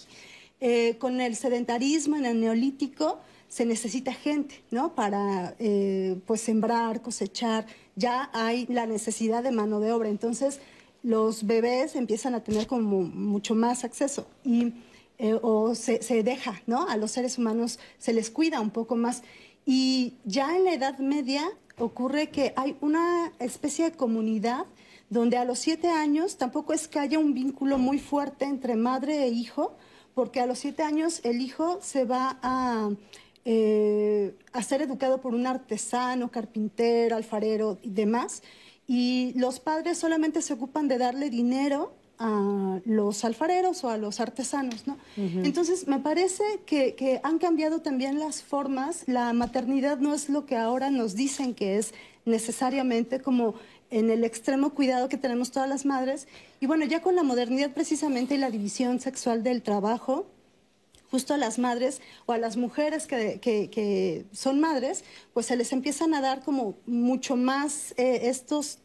Eh, con el sedentarismo en el neolítico se necesita gente, ¿no? Para, eh, pues, sembrar, cosechar, ya hay la necesidad de mano de obra. Entonces, los bebés empiezan a tener como mucho más acceso y eh, o se, deja, ¿no? A los seres humanos se les cuida un poco más. Y ya en la Edad Media ocurre que hay una especie de comunidad donde a los siete años tampoco es que haya un vínculo muy fuerte entre madre e hijo, porque a los siete años el hijo se va a, eh, a ser educado por un artesano, carpintero, alfarero y demás, y los padres solamente se ocupan de darle dinero a los alfareros o a los artesanos, ¿no? Entonces, me parece que, que, han cambiado también las formas. La maternidad no es lo que ahora nos dicen que es necesariamente como en el extremo cuidado que tenemos todas las madres. Y bueno, ya con la modernidad precisamente y la división sexual del trabajo, justo a las madres o a las mujeres que, que, son madres, pues se les empiezan a dar como mucho más eh, estos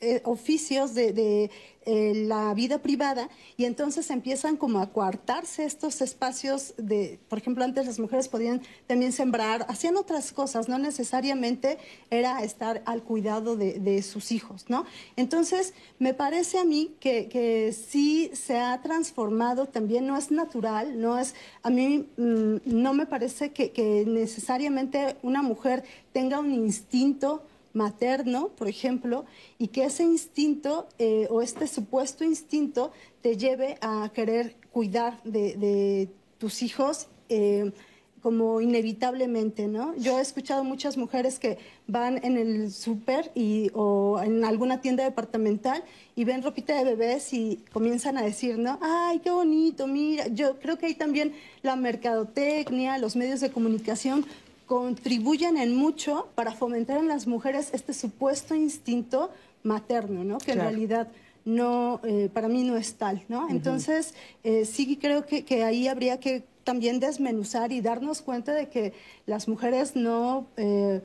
eh, oficios de, de eh, la vida privada y entonces empiezan como a coartarse estos espacios de, por ejemplo, antes las mujeres podían también sembrar, hacían otras cosas, no necesariamente era estar al cuidado de, sus hijos, ¿no? Entonces, me parece a mí que, que, sí se ha transformado, también no es natural, no es, a mí mmm, no me parece que necesariamente una mujer tenga un instinto materno, por ejemplo, y que ese instinto eh, o este supuesto instinto te lleve a querer cuidar de, tus hijos. Eh, como inevitablemente, ¿no? Yo he escuchado muchas mujeres que van en el súper y o en alguna tienda departamental y ven ropita de bebés y comienzan a decir, ¿no? Ay, qué bonito, mira. Yo creo que hay también la mercadotecnia, los medios de comunicación contribuyen en mucho para fomentar en las mujeres este supuesto instinto materno, ¿no? Que claro. en realidad no, eh, para mí no es tal, ¿no? Uh -huh. Entonces, eh, sí creo que, que, ahí habría que también desmenuzar y darnos cuenta de que las mujeres no eh,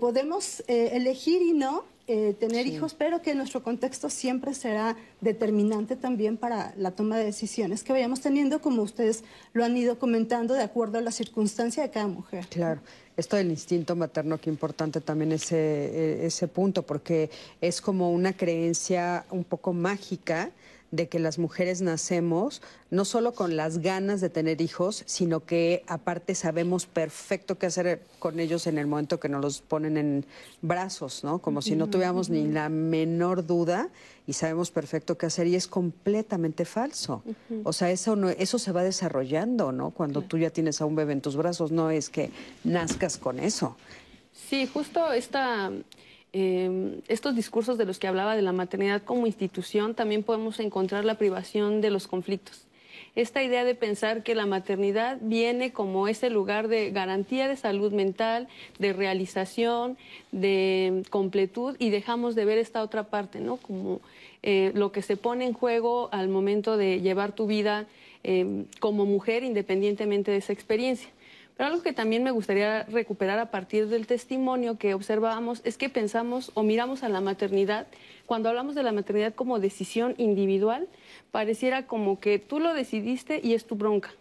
podemos elegir y no eh, tener sí. hijos, pero que nuestro contexto siempre será determinante también para la toma de decisiones que vayamos teniendo, como ustedes lo han ido comentando, de acuerdo a la circunstancia de cada mujer. Claro. Esto del instinto materno, qué importante también ese, eh, ese punto, porque es como una creencia un poco mágica de que las mujeres nacemos no solo con las ganas de tener hijos, sino que aparte sabemos perfecto qué hacer con ellos en el momento que nos los ponen en brazos, ¿no? Como si no tuviéramos ni la menor duda y sabemos perfecto qué hacer y es completamente falso. Uh -huh. O sea, eso no, eso se va desarrollando, ¿no? Cuando tú ya tienes a un bebé en tus brazos, no es que nazcas con eso. Sí, justo esta eh, estos discursos de los que hablaba de la maternidad como institución, también podemos encontrar la privación de los conflictos. Esta idea de pensar que la maternidad viene como ese lugar de garantía de salud mental, de realización, de completud, y dejamos de ver esta otra parte, ¿no? Como eh, lo que se pone en juego al momento de llevar tu vida eh, como mujer, independientemente de esa experiencia. Pero algo que también me gustaría recuperar a partir del testimonio que observábamos es que pensamos o miramos a la maternidad, cuando hablamos de la maternidad como decisión individual, pareciera como que tú lo decidiste y es tu bronca.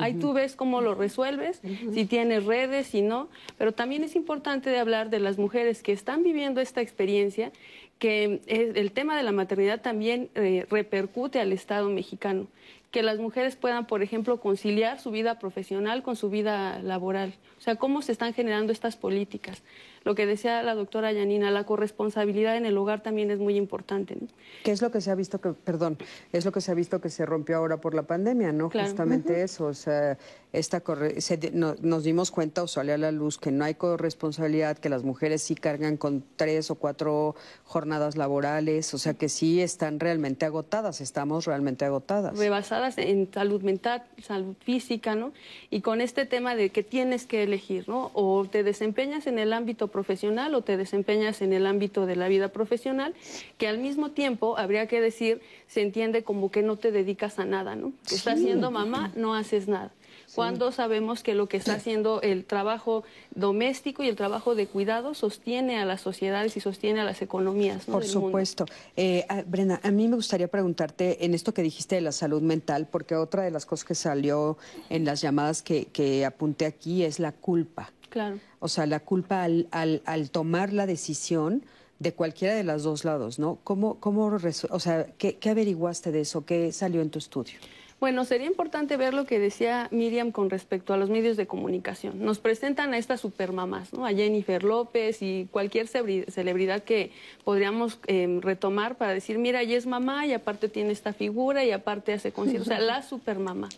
Ahí tú ves cómo lo resuelves, uh -huh. si tienes redes, si no, pero también es importante de hablar de las mujeres que están viviendo esta experiencia, que el tema de la maternidad también eh, repercute al Estado mexicano que las mujeres puedan, por ejemplo, conciliar su vida profesional con su vida laboral. O sea, cómo se están generando estas políticas. Lo que decía la doctora Yanina, la corresponsabilidad en el hogar también es muy importante. ¿no? ¿Qué es lo que se ha visto que, perdón, es lo que se ha visto que se rompió ahora por la pandemia, ¿no? Claro. Justamente uh -huh. eso, o sea, esta se, no, nos dimos cuenta o salió a la luz que no hay corresponsabilidad, que las mujeres sí cargan con tres o cuatro jornadas laborales, o sea, que sí están realmente agotadas, estamos realmente agotadas. Rebasadas en salud mental, salud física, ¿no? Y con este tema de que tienes que elegir, ¿no? O te desempeñas en el ámbito profesional o te desempeñas en el ámbito de la vida profesional, que al mismo tiempo, habría que decir, se entiende como que no te dedicas a nada, ¿no? Sí. Estás siendo mamá, no haces nada. cuando sabemos que lo que está haciendo el trabajo doméstico y el trabajo de cuidado sostiene a las sociedades y sostiene a las economías. Por supuesto. Eh, Brenda, a mí me gustaría preguntarte en esto que dijiste de la salud mental, porque otra de las cosas que salió en las llamadas que, que apunté aquí es la culpa. Claro. O sea, la culpa al, al, al tomar la decisión de cualquiera de los dos lados, ¿no? ¿Cómo, cómo o sea, ¿qué, ¿qué, averiguaste de eso? ¿Qué salió en tu estudio? Bueno, sería importante ver lo que decía Miriam con respecto a los medios de comunicación. Nos presentan a estas supermamás, ¿no? A Jennifer López y cualquier celebridad que podríamos eh, retomar para decir, mira, ella es mamá y aparte tiene esta figura y aparte hace conciertos. o sea, la supermamá.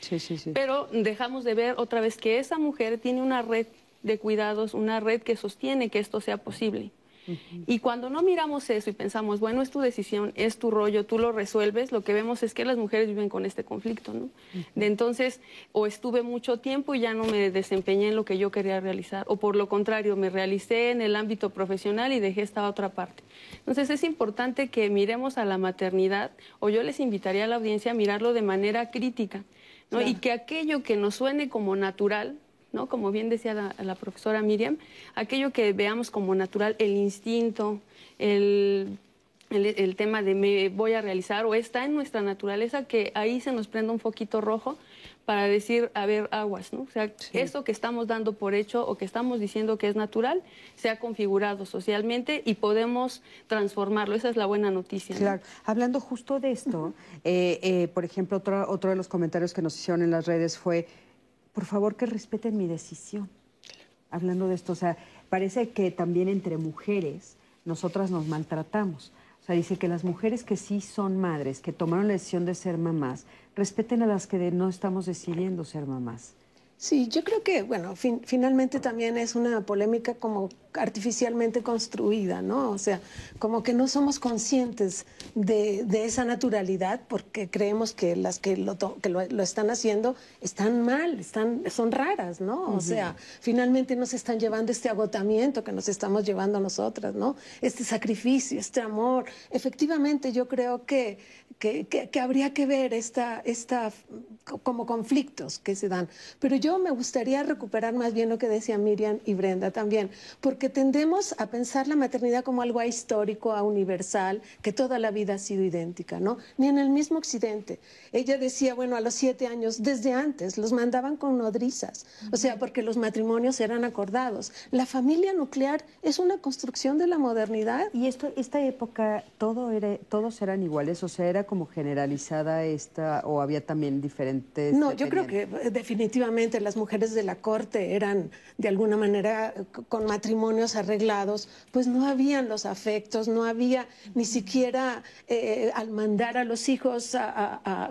Sí, sí, sí. Pero dejamos de ver otra vez que esa mujer tiene una red de cuidados, una red que sostiene que esto sea posible. Y cuando no miramos eso y pensamos, bueno, es tu decisión, es tu rollo, tú lo resuelves, lo que vemos es que las mujeres viven con este conflicto, ¿no? De entonces, o estuve mucho tiempo y ya no me desempeñé en lo que yo quería realizar, o por lo contrario, me realicé en el ámbito profesional y dejé esta otra parte. Entonces, es importante que miremos a la maternidad, o yo les invitaría a la audiencia a mirarlo de manera crítica, ¿no? Y que aquello que nos suene como natural, ¿no? Como bien decía la, profesora Miriam, aquello que veamos como natural, el instinto, el, el, tema de me voy a realizar o está en nuestra naturaleza, que ahí se nos prenda un foquito rojo para decir, a ver, aguas, ¿no? O sea, eso que estamos dando por hecho o que estamos diciendo que es natural, se ha configurado socialmente y podemos transformarlo. Esa es la buena noticia. Claro. Hablando justo de esto, eh, eh, por ejemplo, otro, otro de los comentarios que nos hicieron en las redes fue por favor que respeten mi decisión. Hablando de esto, o sea, parece que también entre mujeres nosotras nos maltratamos. O sea, dice que las mujeres que sí son madres, que tomaron la decisión de ser mamás, respeten a las que no estamos decidiendo ser mamás. Sí, yo creo que, bueno, finalmente también es una polémica como artificialmente construida, ¿no? O sea, como que no somos conscientes de, esa naturalidad porque creemos que las que, lo, que lo, están haciendo están mal, están, son raras, ¿no? O sea, finalmente nos están llevando este agotamiento que nos estamos llevando nosotras, ¿no? Este sacrificio, este amor. Efectivamente, yo creo que, que, que habría que ver esta, esta, como conflictos que se dan. Pero yo me gustaría recuperar más bien lo que decía Miriam y Brenda también, porque tendemos a pensar la maternidad como algo histórico, a universal, que toda la vida ha sido idéntica, ¿no? Ni en el mismo occidente. Ella decía, bueno, a los siete años, desde antes, los mandaban con nodrizas, o sea, porque los matrimonios eran acordados. La familia nuclear es una construcción de la modernidad. Y esto, esta época, todo era, todos eran iguales, o sea, era como generalizada esta, o había también diferentes. No, yo creo que definitivamente las mujeres de la corte eran de alguna manera con matrimonios arreglados, pues no habían los afectos, no había ni siquiera eh, al mandar a los hijos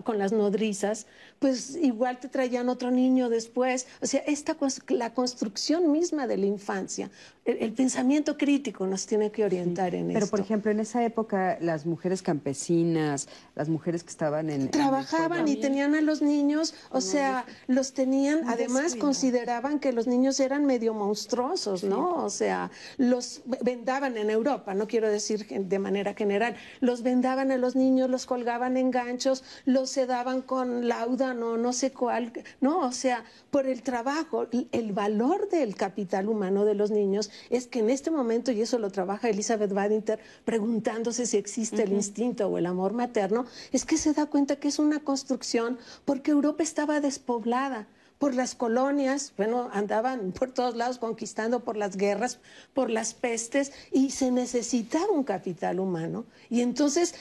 con las nodrizas, pues igual te traían otro niño después. O sea, esta, la construcción misma de la infancia, el, pensamiento crítico nos tiene que orientar en Pero, esto. por ejemplo, en esa época, las mujeres campesinas, las mujeres que estaban en... Trabajaban y tenían a los niños, o sea, los tenían, además consideraban que los niños eran medio monstruosos, ¿no? O sea, los vendaban en Europa, no quiero decir de manera general, los vendaban a los niños, los colgaban en ganchos, los sedaban con lauda, no, no sé cuál, no, o sea, por el trabajo, el valor del capital humano de los niños es que en este momento, y eso lo trabaja Elizabeth Badinter, preguntándose si existe el instinto o el amor materno, es que se da cuenta que es una construcción porque Europa estaba despoblada por las colonias, bueno, andaban por todos lados conquistando por las guerras, por las pestes, y se necesitaba un capital humano. Y entonces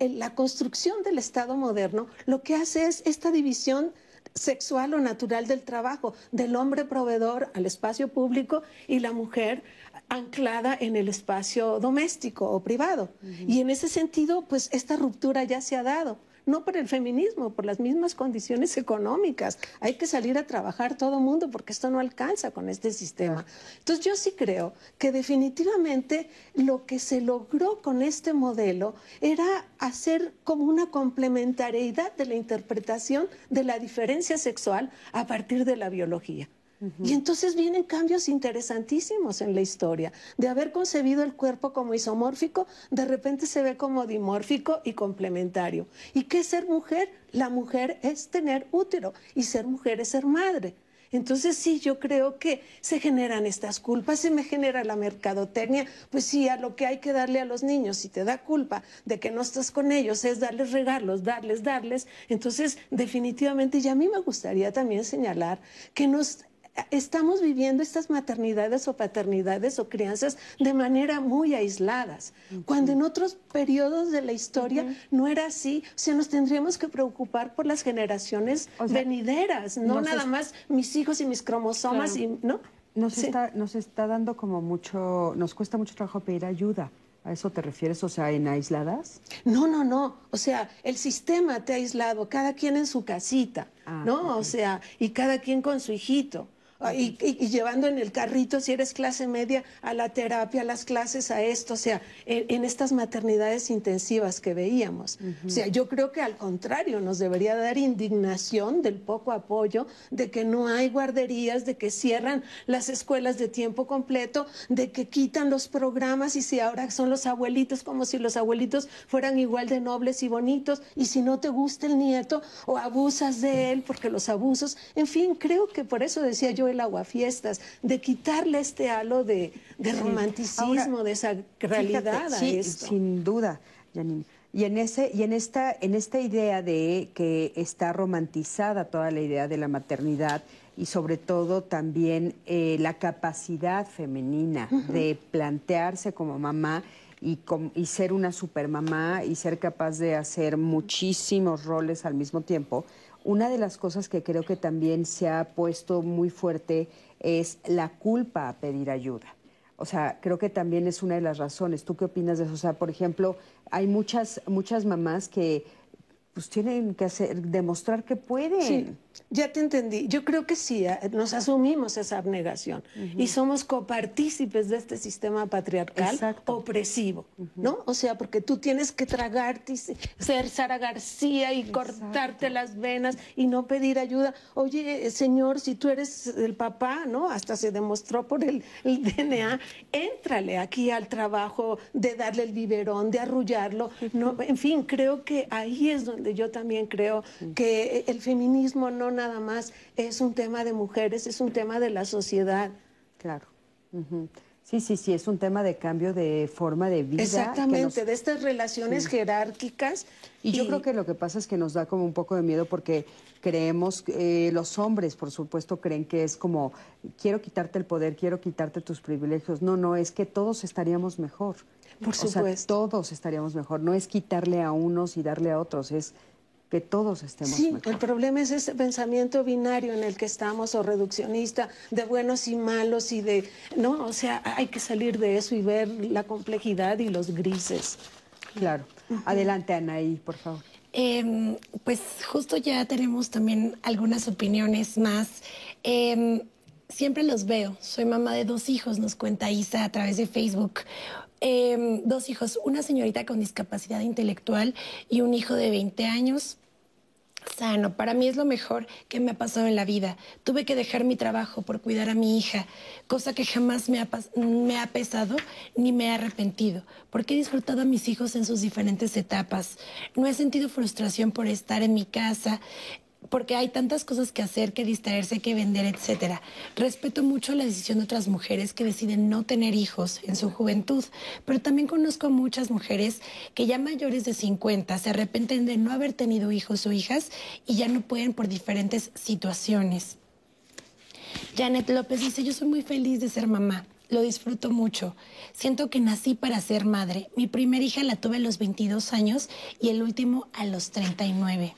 la construcción del Estado moderno lo que hace es esta división sexual o natural del trabajo, del hombre proveedor al espacio público y la mujer anclada en el espacio doméstico o privado. Y en ese sentido, pues esta ruptura ya se ha dado no por el feminismo, por las mismas condiciones económicas. Hay que salir a trabajar todo mundo porque esto no alcanza con este sistema. Entonces yo sí creo que definitivamente lo que se logró con este modelo era hacer como una complementariedad de la interpretación de la diferencia sexual a partir de la biología. Y entonces vienen cambios interesantísimos en la historia. De haber concebido el cuerpo como isomórfico, de repente se ve como dimórfico y complementario. ¿Y qué es ser mujer? La mujer es tener útero y ser mujer es ser madre. Entonces sí, yo creo que se generan estas culpas, se me genera la mercadotecnia, pues sí, a lo que hay que darle a los niños, si te da culpa de que no estás con ellos, es darles regalos, darles, darles, entonces definitivamente, y a mí me gustaría también señalar que nos estamos viviendo estas maternidades o paternidades o crianzas de manera muy aisladas, cuando en otros periodos de la historia no era así. O sea, nos tendríamos que preocupar por las generaciones venideras, no nada más mis hijos y mis cromosomas, y, ¿no? Nos, está, nos está dando como mucho, nos cuesta mucho trabajo pedir ayuda. ¿A eso te refieres? O sea, en aisladas? No, no, no. O sea, el sistema te ha aislado, cada quien en su casita, ah, ¿no? O sea, y cada quien con su hijito. Ah, y, llevando en el carrito, si eres clase media, a la terapia, a las clases, a esto, o sea, en, estas maternidades intensivas que veíamos. O sea, yo creo que al contrario, nos debería dar indignación del poco apoyo, de que no hay guarderías, de que cierran las escuelas de tiempo completo, de que quitan los programas y si ahora son los abuelitos, como si los abuelitos fueran igual de nobles y bonitos, y si no te gusta el nieto o abusas de él, porque los abusos, en fin, creo que por eso decía yo el aguafiestas, de quitarle este halo de, romanticismo, de esa realidad a esto. Sin duda, Janine. Y en, ese, y en, esta, en esta idea de que está romantizada toda la idea de la maternidad y sobre todo también eh, la capacidad femenina de plantearse como mamá y, y, ser una supermamá y ser capaz de hacer muchísimos roles al mismo tiempo, una de las cosas que creo que también se ha puesto muy fuerte es la culpa a pedir ayuda. O sea, creo que también es una de las razones. ¿Tú qué opinas de eso? O sea, por ejemplo, hay muchas, muchas mamás que pues tienen que hacer, demostrar que pueden. Sí, ya te entendí. Yo creo que sí, eh, nos asumimos esa abnegación y somos copartícipes de este sistema patriarcal opresivo, ¿no? O sea, porque tú tienes que tragarte y ser Sara García y cortarte las venas y no pedir ayuda. Oye, señor, si tú eres el papá, ¿no? Hasta se demostró por el, el DNA, éntrale aquí al trabajo de darle el biberón, de arrullarlo. No, en fin, creo que ahí es donde yo también creo que el feminismo no nada más es un tema de mujeres, es un tema de la sociedad. Claro. Sí, sí, sí, es un tema de cambio de forma de vida. Exactamente, de estas relaciones jerárquicas. Y, yo creo que lo que pasa es que nos da como un poco de miedo porque creemos, eh, los hombres, por supuesto, creen que es como, quiero quitarte el poder, quiero quitarte tus privilegios. No, no, es que todos estaríamos mejor. Por supuesto. todos estaríamos mejor. No es quitarle a unos y darle a otros, es que todos estemos sí, mejor. el problema es ese pensamiento binario en el que estamos o reduccionista de buenos y malos y de no, o sea, hay que salir de eso y ver la complejidad y los grises. Claro. Adelante, Anaí, por favor. Em, pues justo ya tenemos también algunas opiniones más. Em, siempre los veo. Soy mamá de dos hijos, nos cuenta Isa a través de Facebook. Em, dos hijos, una señorita con discapacidad intelectual y un hijo de 20 años sano. Para mí es lo mejor que me ha pasado en la vida. Tuve que dejar mi trabajo por cuidar a mi hija, cosa que jamás me ha, me ha pesado ni me ha arrepentido, porque he disfrutado a mis hijos en sus diferentes etapas. No he sentido frustración por estar en mi casa porque hay tantas cosas que hacer, que distraerse, que vender, etcétera. Respeto mucho la decisión de otras mujeres que deciden no tener hijos en su juventud, pero también conozco muchas mujeres que ya mayores de 50 se arrepienten de no haber tenido hijos o hijas y ya no pueden por diferentes situaciones. Janet López dice, yo soy muy feliz de ser mamá. Lo disfruto mucho. Siento que nací para ser madre. Mi primera hija la tuve a los 22 años y el último a los 39.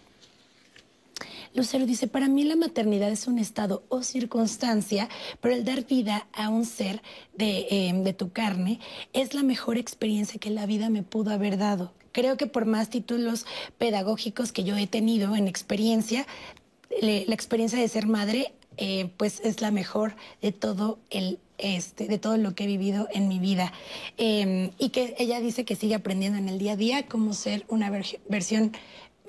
Lucero dice, para mí la maternidad es un estado o circunstancia, pero el dar vida a un ser de, em, de tu carne es la mejor experiencia que la vida me pudo haber dado. Creo que por más títulos pedagógicos que yo he tenido en experiencia, la experiencia de ser madre, eh, pues es la mejor de todo el este, de todo lo que he vivido en mi vida. Em, y que ella dice que sigue aprendiendo en el día a día cómo ser una versión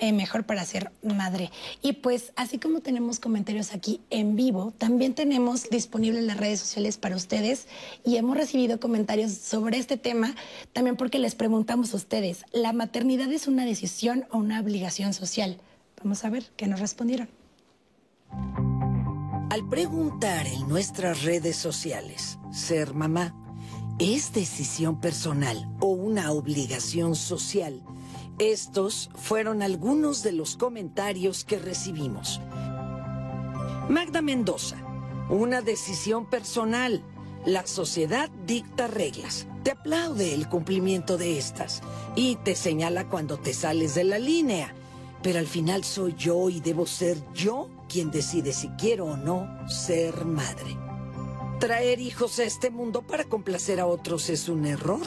eh, mejor para ser madre. Y pues así como tenemos comentarios aquí en vivo, también tenemos disponibles las redes sociales para ustedes y hemos recibido comentarios sobre este tema también porque les preguntamos a ustedes, ¿la maternidad es una decisión o una obligación social? Vamos a ver qué nos respondieron. Al preguntar en nuestras redes sociales, ser mamá, ¿es decisión personal o una obligación social? Estos fueron algunos de los comentarios que recibimos. Magda Mendoza, una decisión personal. La sociedad dicta reglas, te aplaude el cumplimiento de estas y te señala cuando te sales de la línea. Pero al final soy yo y debo ser yo quien decide si quiero o no ser madre. Traer hijos a este mundo para complacer a otros es un error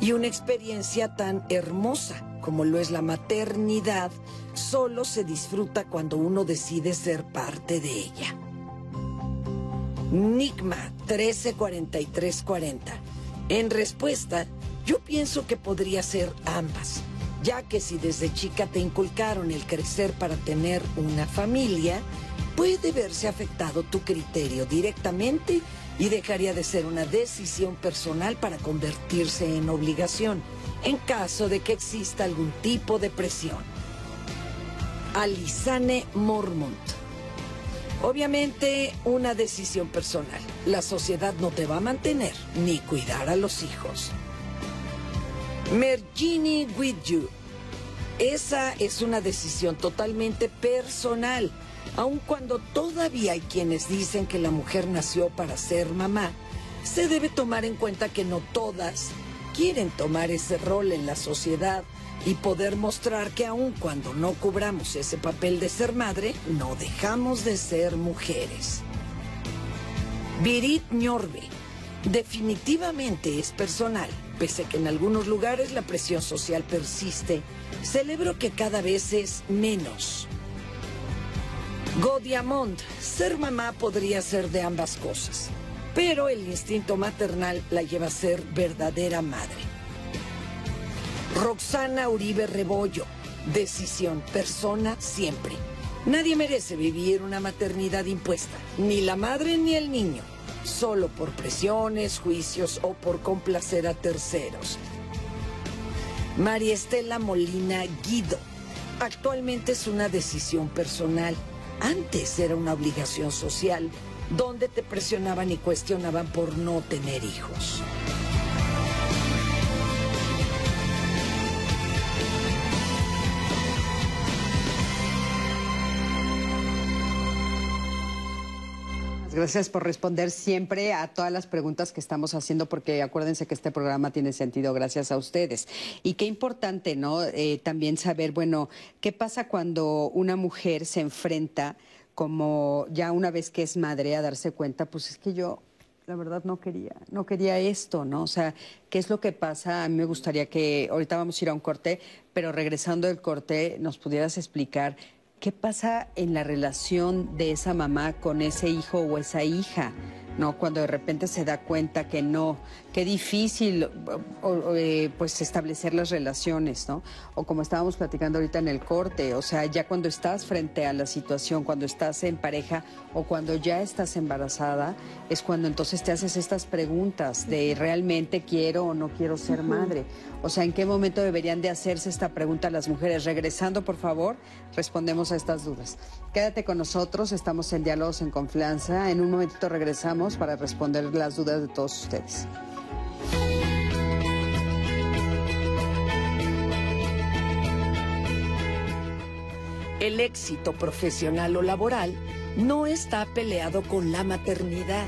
y una experiencia tan hermosa como lo es la maternidad, solo se disfruta cuando uno decide ser parte de ella. Nigma 134340. En respuesta, yo pienso que podría ser ambas, ya que si desde chica te inculcaron el crecer para tener una familia, puede verse afectado tu criterio directamente y dejaría de ser una decisión personal para convertirse en obligación en caso de que exista algún tipo de presión. Alisane Mormont. Obviamente una decisión personal. La sociedad no te va a mantener ni cuidar a los hijos. Mergini you. Esa es una decisión totalmente personal. Aun cuando todavía hay quienes dicen que la mujer nació para ser mamá, se debe tomar en cuenta que no todas quieren tomar ese rol en la sociedad y poder mostrar que aun cuando no cubramos ese papel de ser madre, no dejamos de ser mujeres. Virit Ñorbe, definitivamente es personal, pese a que en algunos lugares la presión social persiste, celebro que cada vez es menos. Godiamond, ser mamá podría ser de ambas cosas pero el instinto maternal la lleva a ser verdadera madre. Roxana Uribe Rebollo, decisión, persona siempre. Nadie merece vivir una maternidad impuesta, ni la madre ni el niño, solo por presiones, juicios o por complacer a terceros. María Estela Molina Guido, actualmente es una decisión personal, antes era una obligación social donde te presionaban y cuestionaban por no tener hijos. Gracias por responder siempre a todas las preguntas que estamos haciendo, porque acuérdense que este programa tiene sentido gracias a ustedes. Y qué importante, ¿no? Eh, también saber, bueno, ¿qué pasa cuando una mujer se enfrenta como ya una vez que es madre a darse cuenta, pues es que yo la verdad no quería, no quería esto, ¿no? O sea, ¿qué es lo que pasa? A mí me gustaría que ahorita vamos a ir a un corte, pero regresando del corte nos pudieras explicar qué pasa en la relación de esa mamá con ese hijo o esa hija. ¿no? Cuando de repente se da cuenta que no, qué difícil eh, pues establecer las relaciones, ¿no? O como estábamos platicando ahorita en el corte, o sea, ya cuando estás frente a la situación, cuando estás en pareja o cuando ya estás embarazada, es cuando entonces te haces estas preguntas de realmente quiero o no quiero ser madre. O sea, ¿en qué momento deberían de hacerse esta pregunta las mujeres? Regresando, por favor, respondemos a estas dudas. Quédate con nosotros, estamos en Diálogos en Confianza. En un momentito regresamos para responder las dudas de todos ustedes. El éxito profesional o laboral no está peleado con la maternidad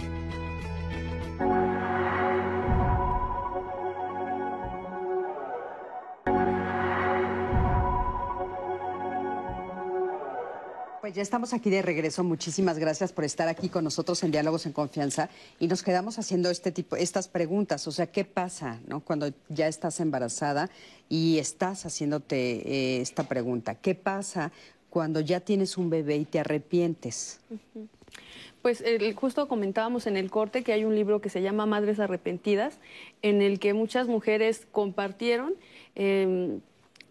Pues ya estamos aquí de regreso. Muchísimas gracias por estar aquí con nosotros en Diálogos en Confianza y nos quedamos haciendo este tipo, estas preguntas. O sea, ¿qué pasa, no? Cuando ya estás embarazada y estás haciéndote eh, esta pregunta. ¿Qué pasa cuando ya tienes un bebé y te arrepientes? Pues justo comentábamos en el corte que hay un libro que se llama Madres Arrepentidas, en el que muchas mujeres compartieron. Em,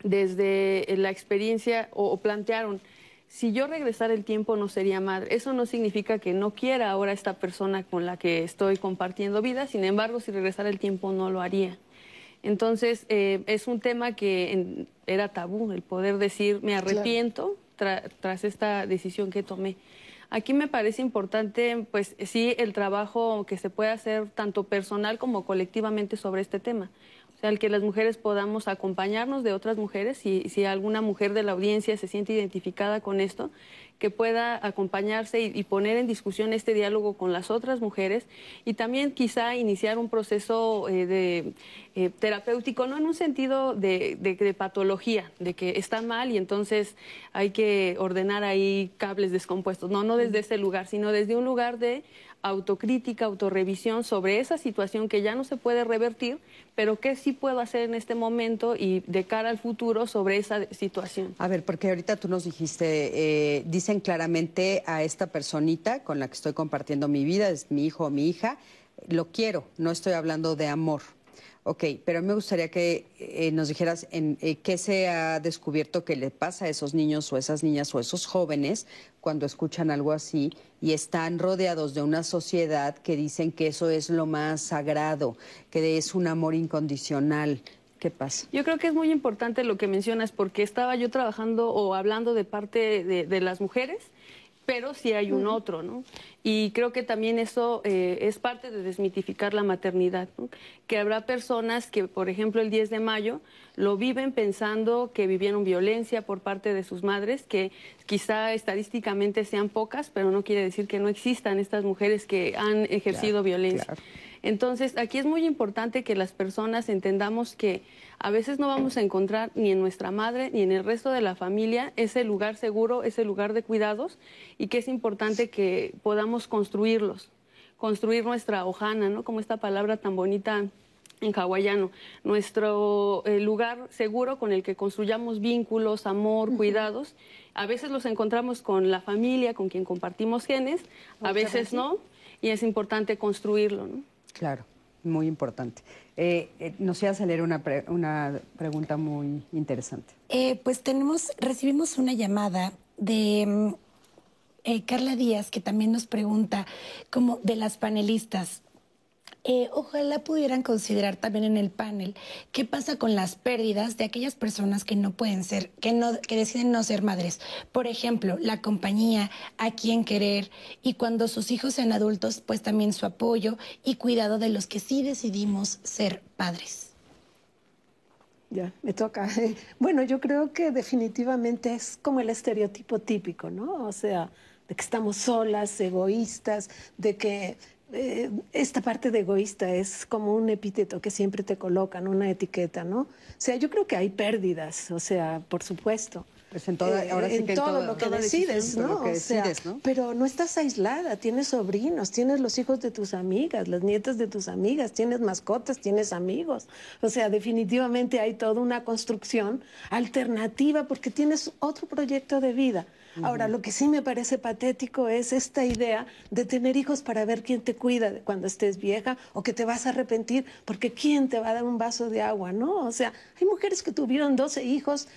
desde la experiencia o, plantearon, si yo regresara el tiempo no sería madre. Eso no significa que no quiera ahora esta persona con la que estoy compartiendo vida, sin embargo, si regresara el tiempo no lo haría. Entonces, eh, es un tema que era tabú, el poder decir, me arrepiento tras esta decisión que tomé. Aquí me parece importante, pues sí, el trabajo que se puede hacer tanto personal como colectivamente sobre este tema. O sea, el que las mujeres podamos acompañarnos de otras mujeres, si, si alguna mujer de la audiencia se siente identificada con esto, que pueda acompañarse y, poner en discusión este diálogo con las otras mujeres y también quizá iniciar un proceso eh, de, eh, terapéutico, no en un sentido de, de, patología, de que está mal y entonces hay que ordenar ahí cables descompuestos, no, no desde ese lugar, sino desde un lugar de autocrítica, autorrevisión sobre esa situación que ya no se puede revertir, pero qué sí puedo hacer en este momento y de cara al futuro sobre esa situación. A ver, porque ahorita tú nos dijiste, eh, dicen claramente a esta personita con la que estoy compartiendo mi vida, es mi hijo o mi hija, lo quiero, no estoy hablando de amor. Ok, pero me gustaría que eh, nos dijeras en eh, qué se ha descubierto que le pasa a esos niños o esas niñas o esos jóvenes cuando escuchan algo así y están rodeados de una sociedad que dicen que eso es lo más sagrado, que es un amor incondicional. ¿Qué pasa? Yo creo que es muy importante lo que mencionas porque estaba yo trabajando o hablando de parte de las mujeres pero sí hay un otro, ¿no? Y creo que también eso eh, es parte de desmitificar la maternidad, ¿no? que habrá personas que, por ejemplo, el 10 de mayo lo viven pensando que vivieron violencia por parte de sus madres, que quizá estadísticamente sean pocas, pero no quiere decir que no existan estas mujeres que han ejercido violencia. Entonces, aquí es muy importante que las personas entendamos que a veces no vamos a encontrar ni en nuestra madre ni en el resto de la familia ese lugar seguro, ese lugar de cuidados y que es importante que podamos construirlos, construir nuestra hojana, ¿no? Como esta palabra tan bonita en hawaiano, nuestro eh, lugar seguro con el que construyamos vínculos, amor, cuidados. A veces los encontramos con la familia, con quien compartimos genes, a veces no, y es importante construirlo. ¿no? Claro, muy importante. Eh, eh, nos ibas a leer una, una pregunta muy interesante. Eh, pues tenemos, recibimos una llamada de mm, Carla Díaz que también nos pregunta como de las panelistas. Eh, ojalá pudieran considerar también en el panel qué pasa con las pérdidas de aquellas personas que no pueden ser, que, no, que deciden no ser madres. Por ejemplo, la compañía, a quién querer y cuando sus hijos sean adultos, pues también su apoyo y cuidado de los que sí decidimos ser padres. Ya, me toca. Bueno, yo creo que definitivamente es como el estereotipo típico, ¿no? O sea, de que estamos solas, egoístas, de que eh, esta parte de egoísta es como un epíteto que siempre te colocan, una etiqueta, ¿no? O sea, yo creo que hay pérdidas, o sea, por supuesto. Pues en, toda, ahora en todo lo que decides, ¿no? Pero no estás aislada, tienes sobrinos, tienes los hijos de tus amigas, las nietas de tus amigas, tienes mascotas, tienes amigos. O sea, definitivamente hay toda una construcción alternativa porque tienes otro proyecto de vida. Ahora, lo que sí me parece patético es esta idea de tener hijos para ver quién te cuida cuando estés vieja o que te vas a arrepentir porque quién te va a dar un vaso de agua, ¿no? O sea, hay mujeres que tuvieron 12 hijos,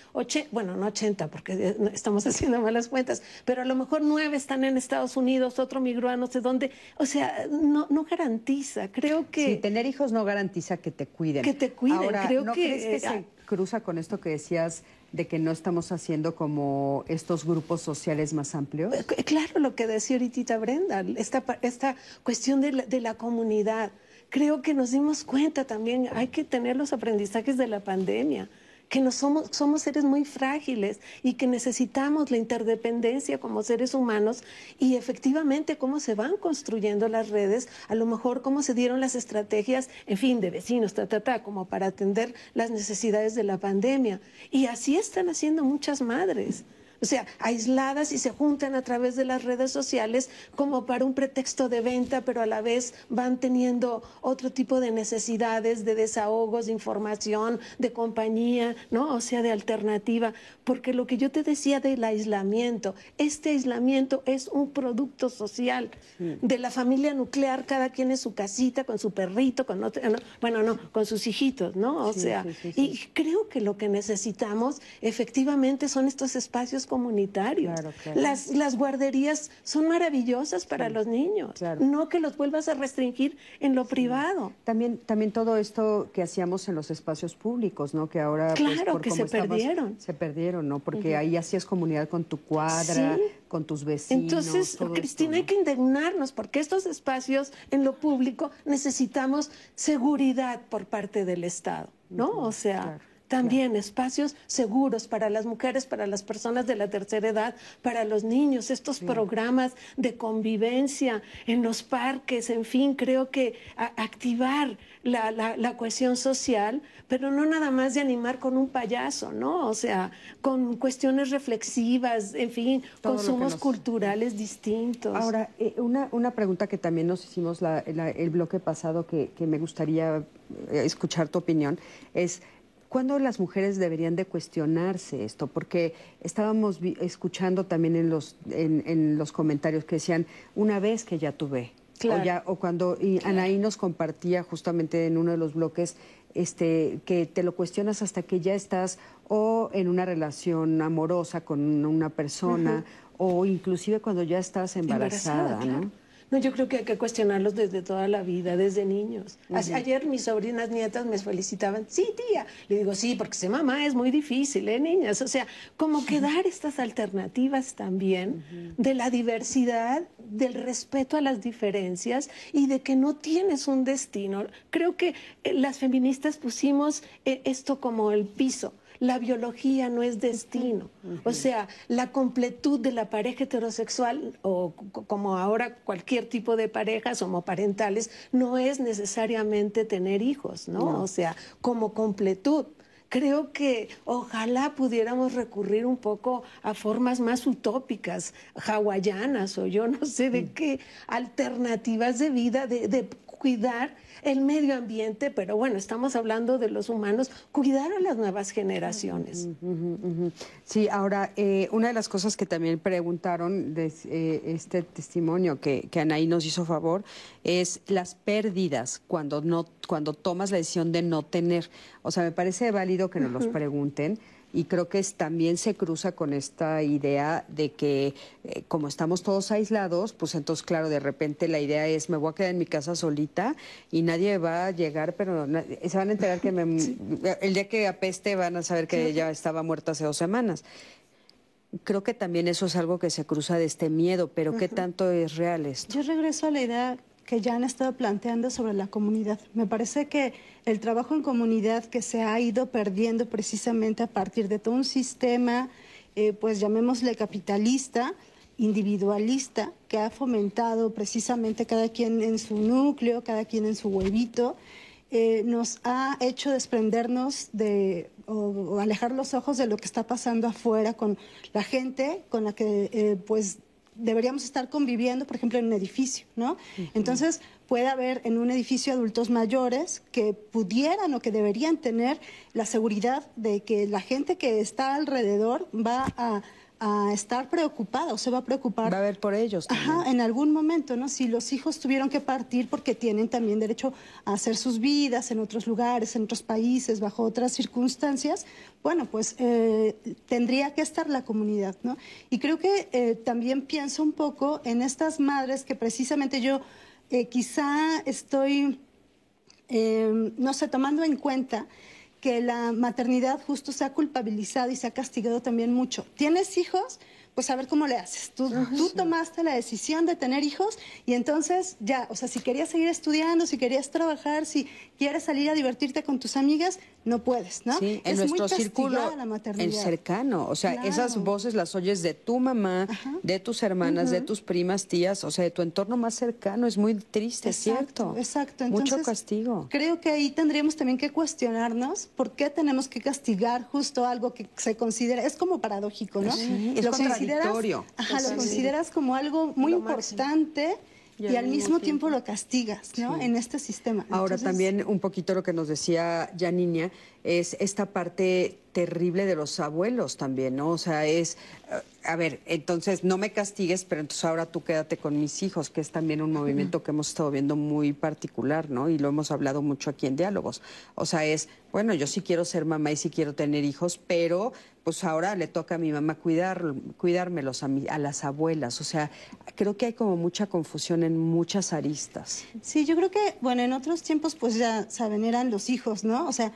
bueno, no 80 porque eh, estamos haciendo malas cuentas, pero a lo mejor nueve están en Estados Unidos, otro migró a no sé dónde. O sea, no, no garantiza. Creo que... Sí, tener hijos no garantiza que te cuiden. Que te cuiden. Ahora, Creo ¿no que, crees que se cruza con esto que decías de que no estamos haciendo como estos grupos sociales más amplios? Eh, claro, lo que decía ahorita Brenda, esta, esta cuestión de la, de la comunidad. Creo que nos dimos cuenta también, hay que tener los aprendizajes de la pandemia que no somos, somos seres muy frágiles y que necesitamos la interdependencia como seres humanos y efectivamente cómo se van construyendo las redes, a lo mejor cómo se dieron las estrategias, en fin, de vecinos, ta, ta, ta, como para atender las necesidades de la pandemia. Y así están haciendo muchas madres. O sea, aisladas y se juntan a través de las redes sociales como para un pretexto de venta, pero a la vez van teniendo otro tipo de necesidades, de desahogos, de información, de compañía, ¿no? O sea, de alternativa. Porque lo que yo te decía del aislamiento, este aislamiento es un producto social de la familia nuclear, cada quien en su casita, con su perrito, con otro, bueno, no, con sus hijitos, ¿no? O sea, y creo que lo que necesitamos efectivamente son estos espacios comunitarios. Las, las guarderías son maravillosas para los niños, no que los vuelvas a restringir en lo privado. También, también todo esto que hacíamos en los espacios públicos, ¿no? Que ahora... Pues, claro, que se perdieron. Se perdieron, ¿no? Porque ahí hacías comunidad con tu cuadra, con tus vecinos. Entonces, Cristina, hay que indignarnos porque estos espacios en lo público necesitamos seguridad por parte del Estado, ¿no? o sea... También espacios seguros para las mujeres, para las personas de la tercera edad, para los niños, estos programas de convivencia en los parques, en fin, creo que activar la, la, cohesión social, pero no nada más de animar con un payaso, ¿no? O sea, con cuestiones reflexivas, en fin, consumos culturales distintos. Ahora, eh, una, una, pregunta que también nos hicimos el bloque pasado que, que me gustaría eh, escuchar tu opinión es ¿Cuándo las mujeres deberían de cuestionarse esto? Porque estábamos escuchando también en los, en, los comentarios que decían, una vez que ya tuve, o, ya, o cuando y Anaí nos compartía justamente en uno de los bloques este, que te lo cuestionas hasta que ya estás o en una relación amorosa con una persona o inclusive cuando ya estás embarazada, ¿no? No, yo creo que hay que cuestionarlos desde toda la vida, desde niños. Ayer mis sobrinas nietas me felicitaban, sí, tía. Le digo, sí, porque ser mamá es muy difícil, ¿eh, niñas? O sea, como que dar estas alternativas también de la diversidad, del respeto a las diferencias y de que no tienes un destino. Creo que eh, las feministas pusimos eh, esto como el piso la biología no es destino. O sea, la completud de la pareja heterosexual, o como ahora cualquier tipo de parejas homoparentales, no es necesariamente tener hijos, ¿no? O sea, como completud. Creo que ojalá pudiéramos recurrir un poco a formas más utópicas, hawaianas o yo no sé de qué, alternativas de vida, de, de cuidar el medio ambiente, pero bueno, estamos hablando de los humanos, cuidar a las nuevas generaciones. Sí, ahora, eh, una de las cosas que también preguntaron de eh, este testimonio que, que Anaí nos hizo favor es las pérdidas cuando, no, cuando tomas la decisión de no tener. O sea, me parece válido que nos los pregunten y creo que también se cruza con esta idea de que eh, como estamos todos aislados, pues entonces claro, de repente la idea es me voy a quedar en mi casa solita y nadie va a llegar, pero se van a enterar que el día que apeste van a saber que ella estaba muerta hace dos semanas. Creo que también eso es algo que se cruza de este miedo, pero ¿qué tanto es real esto? Yo regreso a la idea que ya han estado planteando sobre la comunidad. Me parece que el trabajo en comunidad que se ha ido perdiendo precisamente a partir de todo un sistema, eh, pues llamémosle capitalista, individualista, que ha fomentado precisamente cada quien en su núcleo, cada quien en su huevito, eh, nos ha hecho desprendernos de o, alejar los ojos de lo que está pasando afuera con la gente con la que eh, pues deberíamos estar conviviendo, por ejemplo, en un edificio, ¿no? Entonces, puede haber en un edificio adultos mayores que pudieran o que deberían tener la seguridad de que la gente que está alrededor va a a estar preocupada o se va a preocupar. Va a ver por ellos. Ajá, en algún momento, ¿no? Si los hijos tuvieron que partir porque tienen también derecho a hacer sus vidas en otros lugares, en otros países, bajo otras circunstancias, bueno, pues eh, tendría que estar la comunidad, ¿no? Y creo que eh, también pienso un poco en estas madres que precisamente yo eh, quizá estoy, no sé, tomando en cuenta que la maternidad justo se ha culpabilizado y se ha castigado también mucho. ¿Tienes hijos? Pues a ver cómo le haces. Tú, tú tomaste la decisión de tener hijos y entonces ya, o sea, si querías seguir estudiando, si querías trabajar, si quieres salir a divertirte con tus amigas, no puedes, ¿no? Sí, en nuestro círculo la maternidad. el cercano, o sea, esas voces las oyes de tu mamá, de tus hermanas, de tus primas, tías, o sea, de tu entorno más cercano, es muy triste, ¿cierto? Exacto, mucho castigo. Creo que ahí tendríamos también que cuestionarnos por qué tenemos que castigar justo algo que se considera, es como paradójico, ¿no? Sí, es contradictorio. Ajá, lo consideras como algo muy importante y, al mismo tiempo, lo castigas, ¿no? En este sistema. Ahora también un poquito lo que nos decía ya niña es esta parte terrible de los abuelos también, ¿no? O sea, es, a ver, entonces no me castigues, pero entonces ahora tú quédate con mis hijos, que es también un movimiento que hemos estado viendo muy particular, ¿no? Y lo hemos hablado mucho aquí en diálogos. O sea, es, bueno, yo sí quiero ser mamá y sí quiero tener hijos, pero pues ahora le toca a mi mamá cuidar, cuidármelos a, a las abuelas. O sea, creo que hay como mucha confusión en muchas aristas. Sí, yo creo que, bueno, en otros tiempos pues ya saben, eran los hijos, ¿no? O sea,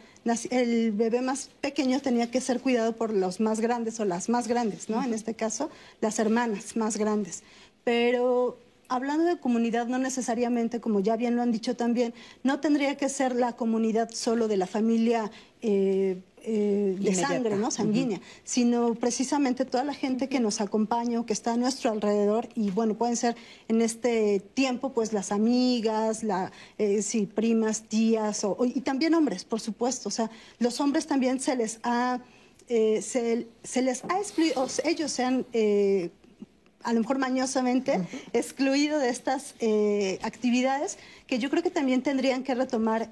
el bebé más pequeño tenía que ser cuidado por los más grandes o las más grandes, ¿no? En este caso, las hermanas más grandes. Pero hablando de comunidad, no necesariamente, como ya bien lo han dicho también, no tendría que ser la comunidad solo de la familia. Eh, eh, de sangre, ¿no? Sanguínea, sino precisamente toda la gente que nos acompaña o que está a nuestro alrededor y bueno, pueden ser en este tiempo pues las amigas, la, eh, sí, primas, tías o, y también hombres, por supuesto. O sea, los hombres también se les ha, eh, se, les ha excluido, ellos se han a lo mejor mañosamente excluido de estas actividades que yo creo que también tendrían que retomar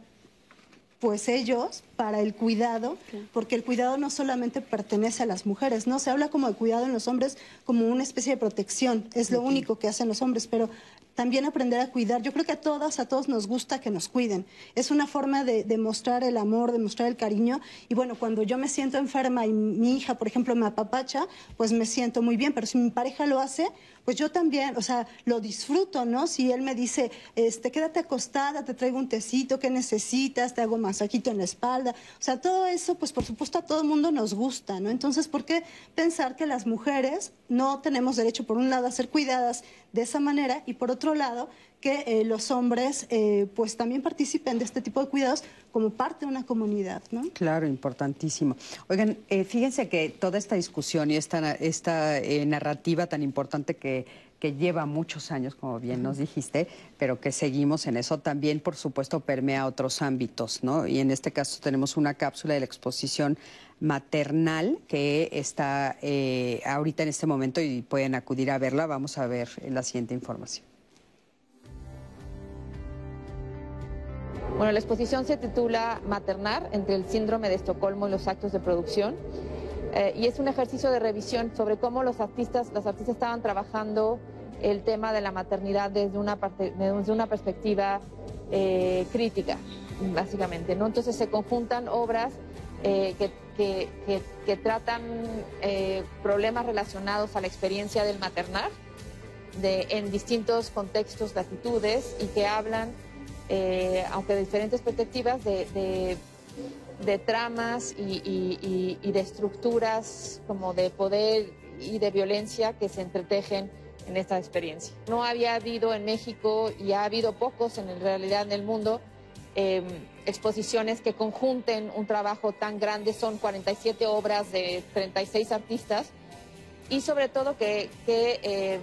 pues ellos para el cuidado, porque el cuidado no solamente pertenece a las mujeres, ¿no? Se habla como de cuidado en los hombres como una especie de protección, es lo único que hacen los hombres, pero también aprender a cuidar. Yo creo que a todas, a todos nos gusta que nos cuiden. Es una forma de, demostrar el amor, de mostrar el cariño. Y bueno, cuando yo me siento enferma y mi hija, por ejemplo, me apapacha, pues me siento muy bien. Pero si mi pareja lo hace, pues yo también, o sea, lo disfruto, ¿no? Si él me dice, este, quédate acostada, te traigo un tecito, ¿qué necesitas? Te hago masajito en la espalda. O sea, todo eso, pues por supuesto a todo el mundo nos gusta, ¿no? Entonces, ¿por qué pensar que las mujeres no tenemos derecho, por un lado, a ser cuidadas de esa manera y por otro lado, que eh, los hombres eh, pues también participen de este tipo de cuidados como parte de una comunidad, ¿no? Claro, importantísimo. Oigan, eh, fíjense que toda esta discusión y esta, esta narrativa tan importante que, que lleva muchos años, como bien nos dijiste, pero que seguimos en eso, también, por supuesto, permea otros ámbitos, ¿no? Y en este caso tenemos una cápsula de la exposición maternal que está ahorita en este momento y pueden acudir a verla. Vamos a ver la siguiente información. Bueno, la exposición se titula Maternar entre el síndrome de Estocolmo y los actos de producción. Eh, y es un ejercicio de revisión sobre cómo los artistas, las artistas estaban trabajando el tema de la maternidad desde una, parte, desde una perspectiva eh, crítica, básicamente. ¿no? Entonces se conjuntan obras eh, que, que, que, tratan problemas relacionados a la experiencia del maternar de, en distintos contextos, latitudes, y que hablan eh, aunque de diferentes perspectivas, de, tramas y, de estructuras como de poder y de violencia que se entretejen en esta experiencia. No había habido en México y ha habido pocos en realidad en el mundo em, exposiciones que conjunten un trabajo tan grande, son 47 obras de 36 artistas y sobre todo que, em,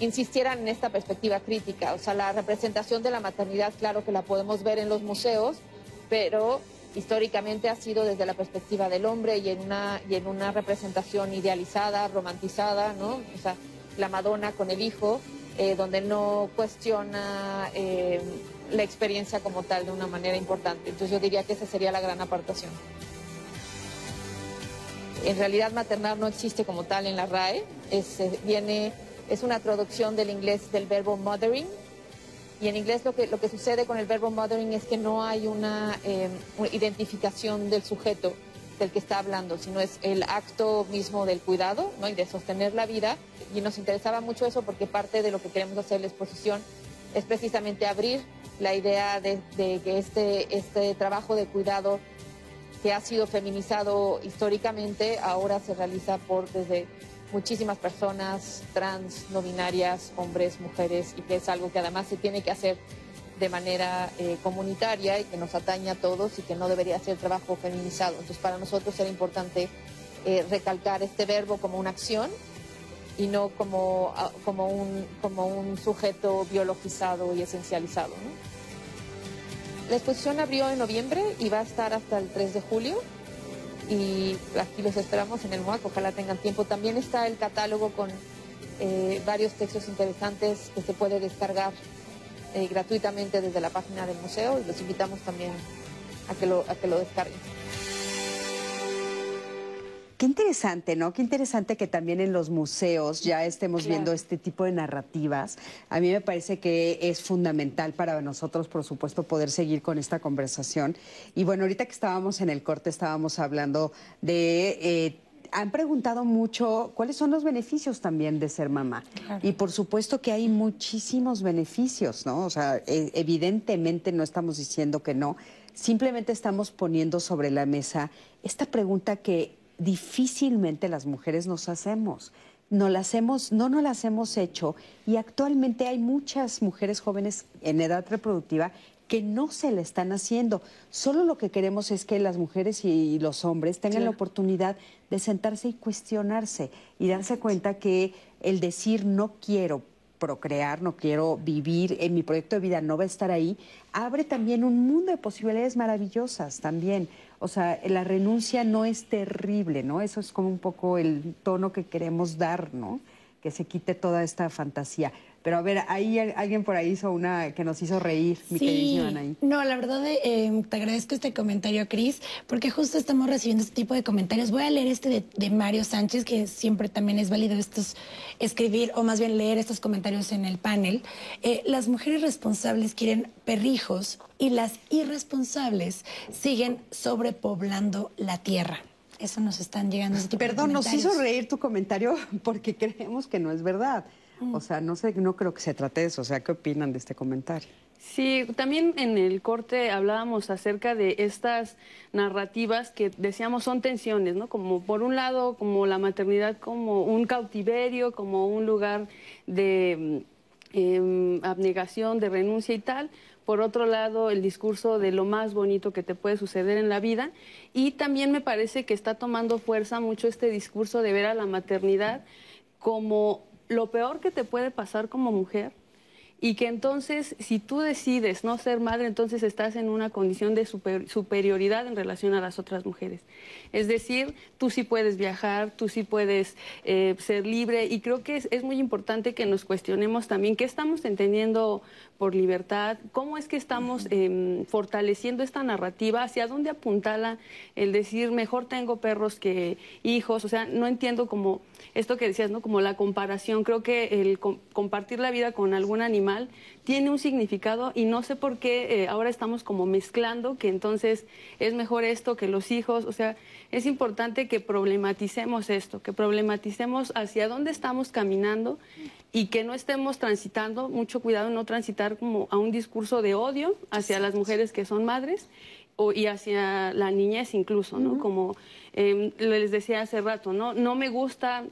insistieran en esta perspectiva crítica. O sea, la representación de la maternidad, claro que la podemos ver en los museos, pero históricamente ha sido desde la perspectiva del hombre y en una, y en una representación idealizada, romantizada, ¿no? O sea, la Madonna con el hijo, eh, donde no cuestiona eh, la experiencia como tal de una manera importante. Entonces yo diría que esa sería la gran apartación. En realidad maternar no existe como tal en la RAE, es, viene es una traducción del inglés del verbo mothering. Y en inglés lo que, lo que sucede con el verbo mothering es que no hay una, identificación del sujeto del que está hablando, sino es el acto mismo del cuidado ¿no? y de sostener la vida. Y nos interesaba mucho eso porque parte de lo que queremos hacer en la exposición es precisamente abrir la idea de, de que este, este trabajo de cuidado que ha sido feminizado históricamente ahora se realiza por desde muchísimas personas trans, no binarias, hombres, mujeres, y que es algo que además se tiene que hacer de manera eh, comunitaria y que nos atañe a todos y que no debería ser trabajo feminizado. Entonces, para nosotros era importante eh, recalcar este verbo como una acción y no como, ah, como, un, como un sujeto biologizado y esencializado. La exposición abrió en noviembre y va a estar hasta el 3 de julio y aquí los esperamos en el MOAC, ojalá tengan tiempo. También está el catálogo con eh, varios textos interesantes que se puede descargar eh, gratuitamente desde la página del museo y los invitamos también a que lo, a que lo descarguen. Qué interesante, ¿no? Qué interesante que también en los museos ya estemos viendo este tipo de narrativas. A mí me parece que es fundamental para nosotros, por supuesto, poder seguir con esta conversación. Y bueno, ahorita que estábamos en el corte, estábamos hablando de... Eh, han preguntado mucho cuáles son los beneficios también de ser mamá. Y por supuesto que hay muchísimos beneficios, ¿no? O sea, e, evidentemente no estamos diciendo que no, simplemente estamos poniendo sobre la mesa esta pregunta que difícilmente las mujeres nos hacemos. No, las hemos, no nos las hemos hecho y actualmente hay muchas mujeres jóvenes en edad reproductiva que no se le están haciendo. Solo lo que queremos es que las mujeres y los hombres tengan la oportunidad de sentarse y cuestionarse y darse cuenta que el decir no quiero procrear, no quiero vivir, en mi proyecto de vida no va a estar ahí, abre también un mundo de posibilidades maravillosas también. O sea, la renuncia no es terrible, ¿no? Eso es como un poco el tono que queremos dar, ¿no? Que se quite toda esta fantasía. Pero a ver, ahí alguien por ahí hizo una que nos hizo reír, mi sí. No, la verdad eh, te agradezco este comentario, Cris, porque justo estamos recibiendo este tipo de comentarios. Voy a leer este de, Mario Sánchez, que siempre también es válido estos escribir o más bien leer estos comentarios en el panel. Eh, las mujeres responsables quieren perrijos y las irresponsables siguen sobrepoblando la tierra. Eso nos están llegando. Ese tipo Perdón, nos hizo reír tu comentario porque creemos que no es verdad. Mm. O sea, no sé, no creo que se trate de eso. O sea, ¿qué opinan de este comentario? Sí, también en el corte hablábamos acerca de estas narrativas que decíamos son tensiones, ¿no? Como por un lado, como la maternidad como un cautiverio, como un lugar de em, abnegación, de renuncia y tal. Por otro lado, el discurso de lo más bonito que te puede suceder en la vida. Y también me parece que está tomando fuerza mucho este discurso de ver a la maternidad como lo peor que te puede pasar como mujer y que entonces si tú decides no ser madre, entonces estás en una condición de superioridad en relación a las otras mujeres. Es decir, tú sí puedes viajar, tú sí puedes eh, ser libre y creo que es, muy importante que nos cuestionemos también qué estamos entendiendo por libertad, cómo es que estamos em, fortaleciendo esta narrativa, hacia dónde apuntala el decir mejor tengo perros que hijos, o sea, no entiendo como esto que decías, ¿no? Como la comparación, creo que el compartir la vida con algún animal tiene un significado y no sé por qué eh, ahora estamos como mezclando que entonces es mejor esto que los hijos, o sea, es importante que problematicemos esto, que problematicemos hacia dónde estamos caminando y que no estemos transitando, mucho cuidado en no transitar como a un discurso de odio hacia las mujeres que son madres o, y hacia la niñez incluso, ¿no? Como em, les decía hace rato, ¿no? No me gusta,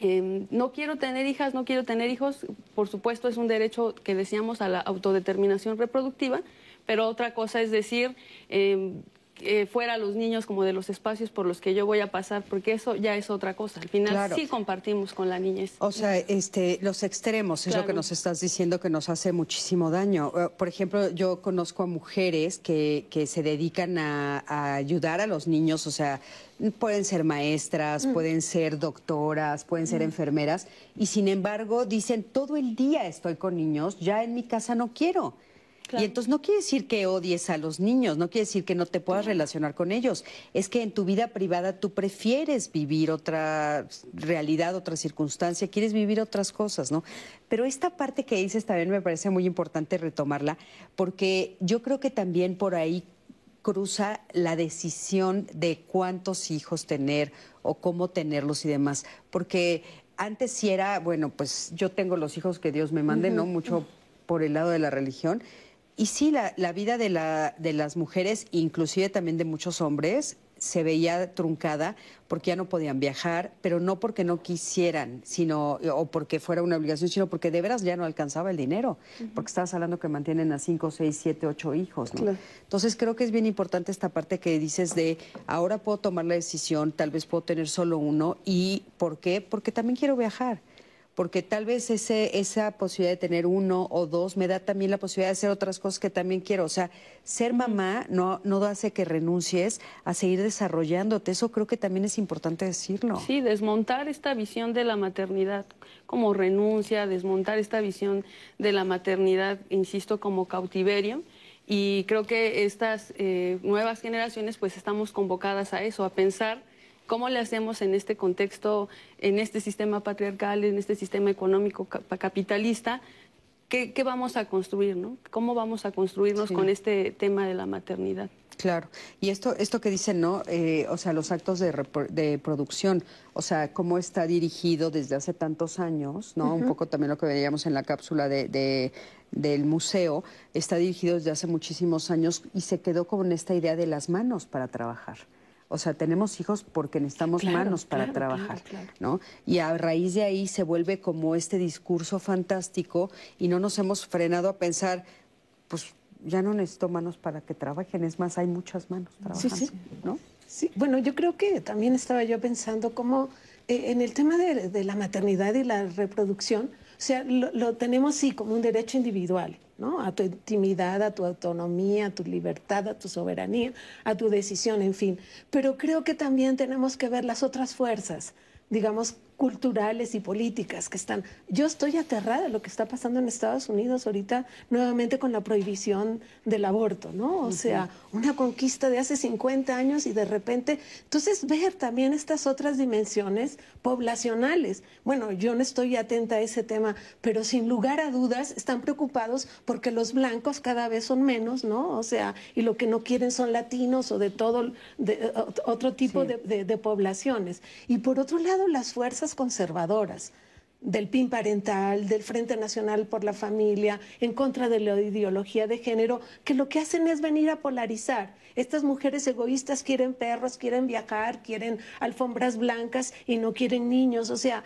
em, no quiero tener hijas, no quiero tener hijos, por supuesto es un derecho que decíamos a la autodeterminación reproductiva, pero otra cosa es decir, em, eh, fuera los niños como de los espacios por los que yo voy a pasar, porque eso ya es otra cosa. Al final sí compartimos con la niñez. O sea, este, los extremos es lo que nos estás diciendo que nos hace muchísimo daño. Eh, por ejemplo, yo conozco a mujeres que, que se dedican a, ayudar a los niños, o sea, pueden ser maestras, mm. pueden ser doctoras, pueden ser mm. enfermeras, y sin embargo dicen, todo el día estoy con niños, ya en mi casa no quiero. Y entonces no quiere decir que odies a los niños, no quiere decir que no te puedas relacionar con ellos. Es que en tu vida privada tú prefieres vivir otra realidad, otra circunstancia, quieres vivir otras cosas, ¿no? Pero esta parte que dices también me parece muy importante retomarla, porque yo creo que también por ahí cruza la decisión de cuántos hijos tener o cómo tenerlos y demás. Porque antes sí era, bueno, pues yo tengo los hijos que Dios me mande, ¿no? Mucho por el lado de la religión y sí, la, vida de, la, de las mujeres, inclusive también de muchos hombres, se veía truncada porque ya no podían viajar, pero no porque no quisieran, sino o porque fuera una obligación, sino porque de veras ya no alcanzaba el dinero, porque estabas hablando que mantienen a cinco, seis, siete, ocho hijos, ¿no? Entonces creo que es bien importante esta parte que dices de ahora puedo tomar la decisión, tal vez puedo tener solo uno y ¿por qué? Porque también quiero viajar porque tal vez ese, esa posibilidad de tener uno o dos me da también la posibilidad de hacer otras cosas que también quiero. O sea, ser mamá no, no hace que renuncies a seguir desarrollándote. Eso creo que también es importante decirlo. Sí, desmontar esta visión de la maternidad como renuncia, desmontar esta visión de la maternidad, insisto, como cautiverio. Y creo que estas eh, nuevas generaciones pues estamos convocadas a eso, a pensar ¿Cómo le hacemos en este contexto, en este sistema patriarcal, en este sistema económico capitalista? ¿Qué, vamos a construir? ¿no? ¿Cómo vamos a construirnos con este tema de la maternidad? Claro, y esto, esto que dicen, ¿no? Eh, o sea, los actos de, de, producción, o sea, cómo está dirigido desde hace tantos años, ¿no? Un poco también lo que veíamos en la cápsula de, del museo, está dirigido desde hace muchísimos años y se quedó con esta idea de las manos para trabajar. O sea, tenemos hijos porque necesitamos manos para trabajar, ¿no? Y a raíz de ahí se vuelve como este discurso fantástico y no nos hemos frenado a pensar, pues ya no necesito manos para que trabajen, es más, hay muchas manos trabajando, sí, sí. ¿no? Sí, bueno, yo creo que también estaba yo pensando cómo eh, en el tema de, la maternidad y la reproducción, sea, lo, lo tenemos sí como un derecho individual, a tu intimidad, a tu autonomía, a tu libertad, a tu soberanía, a tu decisión, en fin. Pero creo que también tenemos que ver las otras fuerzas, digamos, culturales y políticas que están. Yo estoy aterrada de lo que está pasando en Estados Unidos ahorita nuevamente con la prohibición del aborto, ¿no? O sea, una conquista de hace 50 años y de repente, entonces ver también estas otras dimensiones poblacionales. Bueno, yo no estoy atenta a ese tema, pero sin lugar a dudas están preocupados porque los blancos cada vez son menos, ¿no? O sea, y lo que no quieren son latinos o de todo, de, otro tipo de poblaciones. Y por otro lado, las fuerzas conservadoras del PIN parental, del Frente Nacional por la Familia, en contra de la ideología de género, que lo que hacen es venir a polarizar. Estas mujeres egoístas quieren perros, quieren viajar, quieren alfombras blancas y no quieren niños. O sea,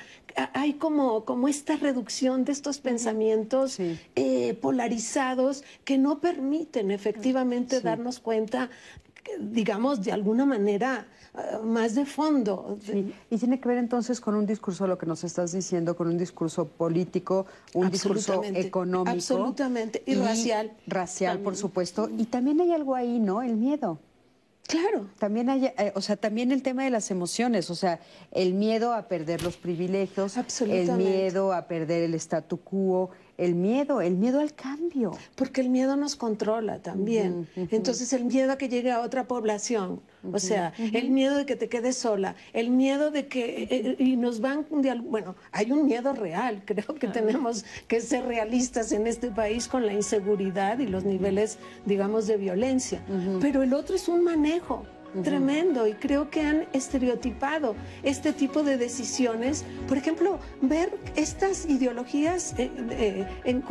hay como, como esta reducción de estos pensamientos eh, polarizados que no permiten efectivamente darnos cuenta, digamos, de alguna manera más de fondo. Y tiene que ver entonces con un discurso, lo que nos estás diciendo, con un discurso político, un discurso económico. Absolutamente, y, racial. Racial, por supuesto. Y también hay algo ahí, ¿no? El miedo. Claro. También hay, eh, o sea, también el tema de las emociones, o sea, el miedo a perder los privilegios, el miedo a perder el statu quo, el miedo, el miedo al cambio. Porque el miedo nos controla también. Entonces el miedo a que llegue a otra población, o sea, el miedo de que te quedes sola, el miedo de que, eh, eh, y nos van, bueno, hay un miedo real, creo que tenemos que ser realistas en este país con la inseguridad y los niveles, digamos, de violencia, pero el otro es un manejo tremendo y creo que han estereotipado este tipo de decisiones. Por ejemplo, ver estas ideologías eh, eh, en,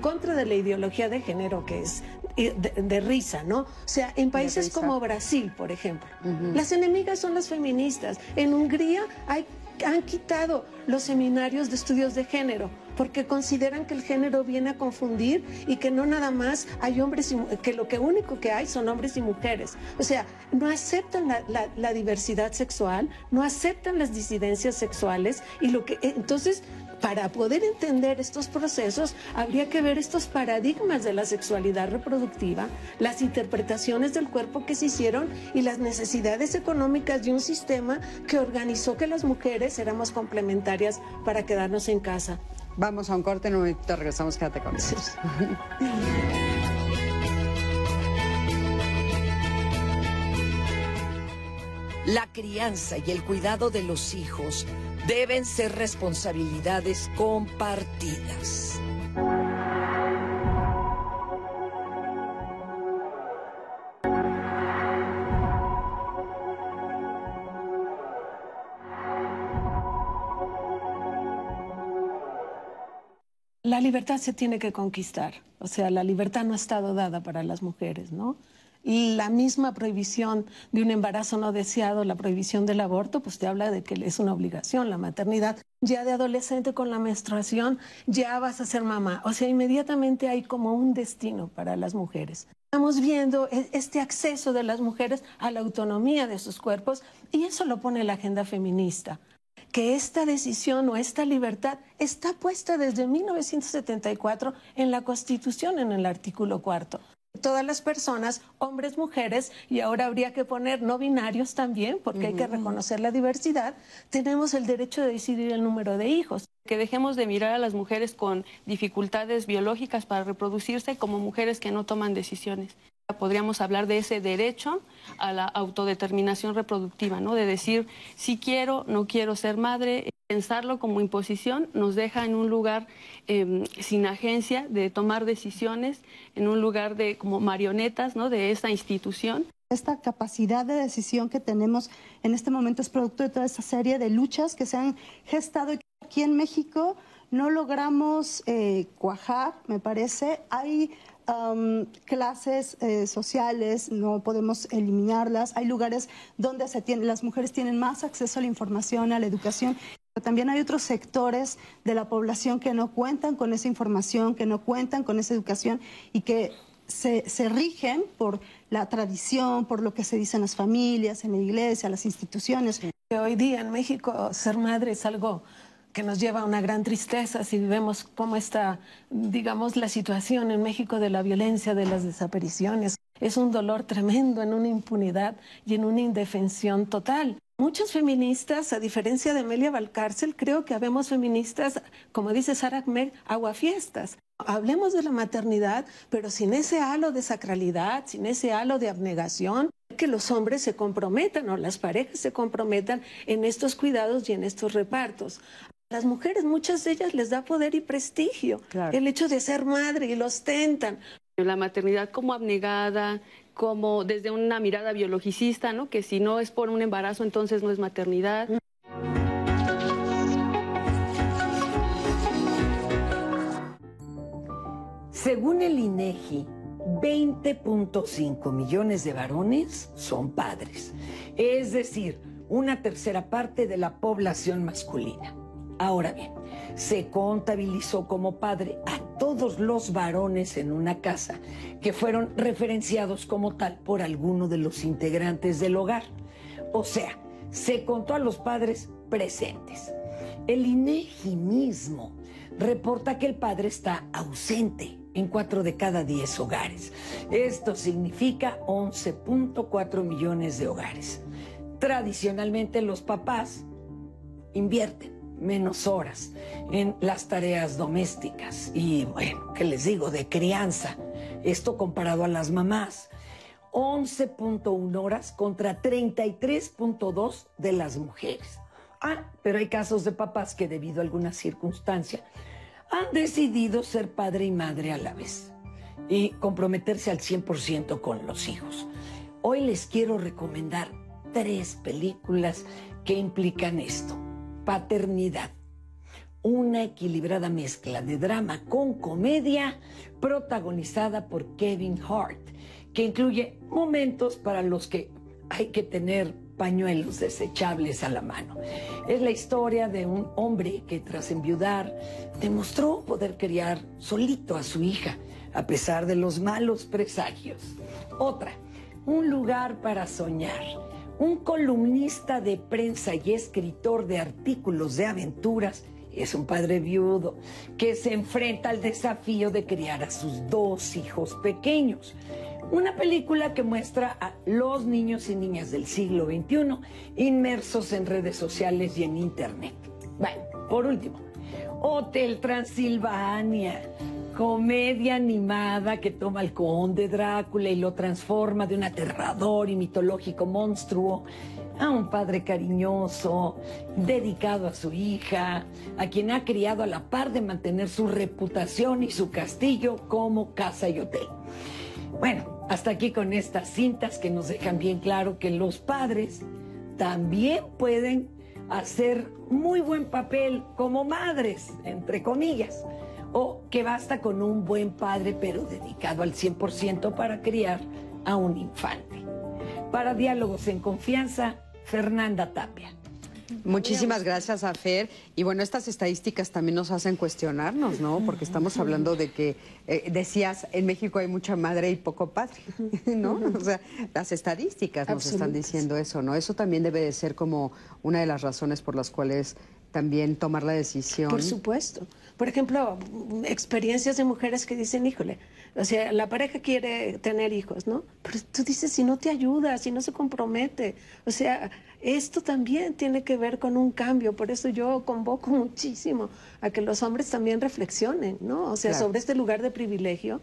contra de la ideología de género que es de, risa, ¿no? O sea, en países como Brasil, por ejemplo, las enemigas son las feministas. En Hungría hay han quitado los seminarios de estudios de género porque consideran que el género viene a confundir y que no nada más hay hombres y que lo que único que hay son hombres y mujeres. O sea, no aceptan la, diversidad sexual, no aceptan las disidencias sexuales y lo que entonces para poder entender estos procesos, habría que ver estos paradigmas de la sexualidad reproductiva, las interpretaciones del cuerpo que se hicieron y las necesidades económicas de un sistema que organizó que las mujeres éramos complementarias para quedarnos en casa. Vamos a un corte, en un momento regresamos, quédate con nosotros. La crianza y el cuidado de los hijos deben ser responsabilidades compartidas. La libertad se tiene que conquistar, o sea, la libertad no ha estado dada para las mujeres, ¿no? la misma prohibición de un embarazo no deseado, la prohibición del aborto, pues te habla de que es una obligación la maternidad. Ya de adolescente con la menstruación, ya vas a ser mamá. O sea, inmediatamente hay como un destino para las mujeres. Estamos viendo e, este acceso de las mujeres a la autonomía de sus cuerpos y eso lo pone la agenda feminista que esta decisión o esta libertad está puesta desde 1974 en la Constitución, en el artículo cuarto todas las personas, hombres, mujeres, y ahora habría que poner no binarios también, porque hay que reconocer la diversidad, tenemos el derecho de decidir el número de hijos. Que dejemos de mirar a las mujeres con dificultades biológicas para reproducirse como mujeres que no toman decisiones. Podríamos hablar de ese derecho a la autodeterminación reproductiva, ¿no? De decir si quiero, no quiero ser madre, pensarlo como imposición nos deja en un lugar em, sin agencia de tomar decisiones, en un lugar de como marionetas ¿no? de esta institución. Esta capacidad de decisión que tenemos en este momento es producto de toda esta serie de luchas que se han gestado aquí en México. No logramos eh, cuajar, me parece. Hay clases eh, sociales, no podemos eliminarlas. Hay lugares donde las mujeres tienen más acceso a la información, a la educación. Pero también hay otros sectores de la población que no cuentan con esa información, que no cuentan con esa educación y que se, se rigen por la tradición, por lo que se dice en las familias, en la iglesia, las instituciones. Hoy día en México ser madre es algo que nos lleva a una gran tristeza si vemos cómo está, digamos, la situación en México de la violencia, de las desapariciones. Es un dolor tremendo en una impunidad y en una indefensión total. Muchos feministas, a diferencia de Amelia Valcárcel, creo que habemos feministas, como dice Sara Ahmed, aguafiestas. Hablemos de la maternidad, pero sin ese halo de sacralidad, sin ese halo de abnegación, que los hombres se comprometan o las parejas se comprometan en estos cuidados y en estos repartos. Las mujeres, muchas de ellas les da poder y prestigio. El hecho de ser madre y lo ostentan. La maternidad como abnegada, como desde una mirada biologicista, ¿no? Que si no es por un embarazo, entonces no es maternidad. Según el INEGI, 20.5 millones de varones son padres, es decir, una tercera parte de la población masculina. Ahora bien, se contabilizó como padre a todos los varones en una casa que fueron referenciados como tal por alguno de los integrantes del hogar. O sea, se contó a los padres presentes. El INEGI mismo reporta que el padre está ausente en cuatro de cada diez hogares. Esto significa 11.4 millones de hogares. Tradicionalmente los papás invierten menos horas en las tareas domésticas y, bueno, ¿qué les digo? De crianza. Esto comparado a las mamás. 11.1 horas contra 33.2 de las mujeres. Ah, pero hay casos de papás que debido a alguna circunstancia han decidido ser padre y madre a la vez y comprometerse al 100% con los hijos. Hoy les quiero recomendar tres películas que implican esto paternidad. Una equilibrada mezcla de drama con comedia protagonizada por Kevin Hart, que incluye momentos para los que hay que tener pañuelos desechables a la mano. Es la historia de un hombre que tras enviudar demostró poder criar solito a su hija a pesar de los malos presagios. Otra, un lugar para soñar un columnista de prensa y escritor de artículos de aventuras es un padre viudo que se enfrenta al desafío de criar a sus dos hijos pequeños. Una película que muestra a los niños y niñas del siglo XXI inmersos en redes sociales y en Internet. Bueno, por último, Hotel Transilvania comedia animada que toma al conde Drácula y lo transforma de un aterrador y mitológico monstruo a un padre cariñoso, dedicado a su hija, a quien ha criado a la par de mantener su reputación y su castillo como casa y hotel. Bueno, hasta aquí con estas cintas que nos dejan bien claro que los padres también pueden hacer muy buen papel como madres, entre comillas o que basta con un buen padre pero dedicado al 100% para criar a un infante. Para Diálogos en Confianza, Fernanda Tapia. Muchísimas gracias a Fer. Y bueno, estas estadísticas también nos hacen cuestionarnos, ¿no? Porque estamos hablando de que, eh, decías, en México hay mucha madre y poco padre, ¿no? O sea, las estadísticas nos están diciendo eso, ¿no? Eso también debe de ser como una de las razones por las cuales también tomar la decisión. Por supuesto. Por ejemplo, experiencias de mujeres que dicen, híjole, o sea, la pareja quiere tener hijos, ¿no? Pero tú dices, si no te ayuda, si no se compromete. O sea, esto también tiene que ver con un cambio. Por eso yo convoco muchísimo a que los hombres también reflexionen, ¿no? O sea, sobre este lugar de privilegio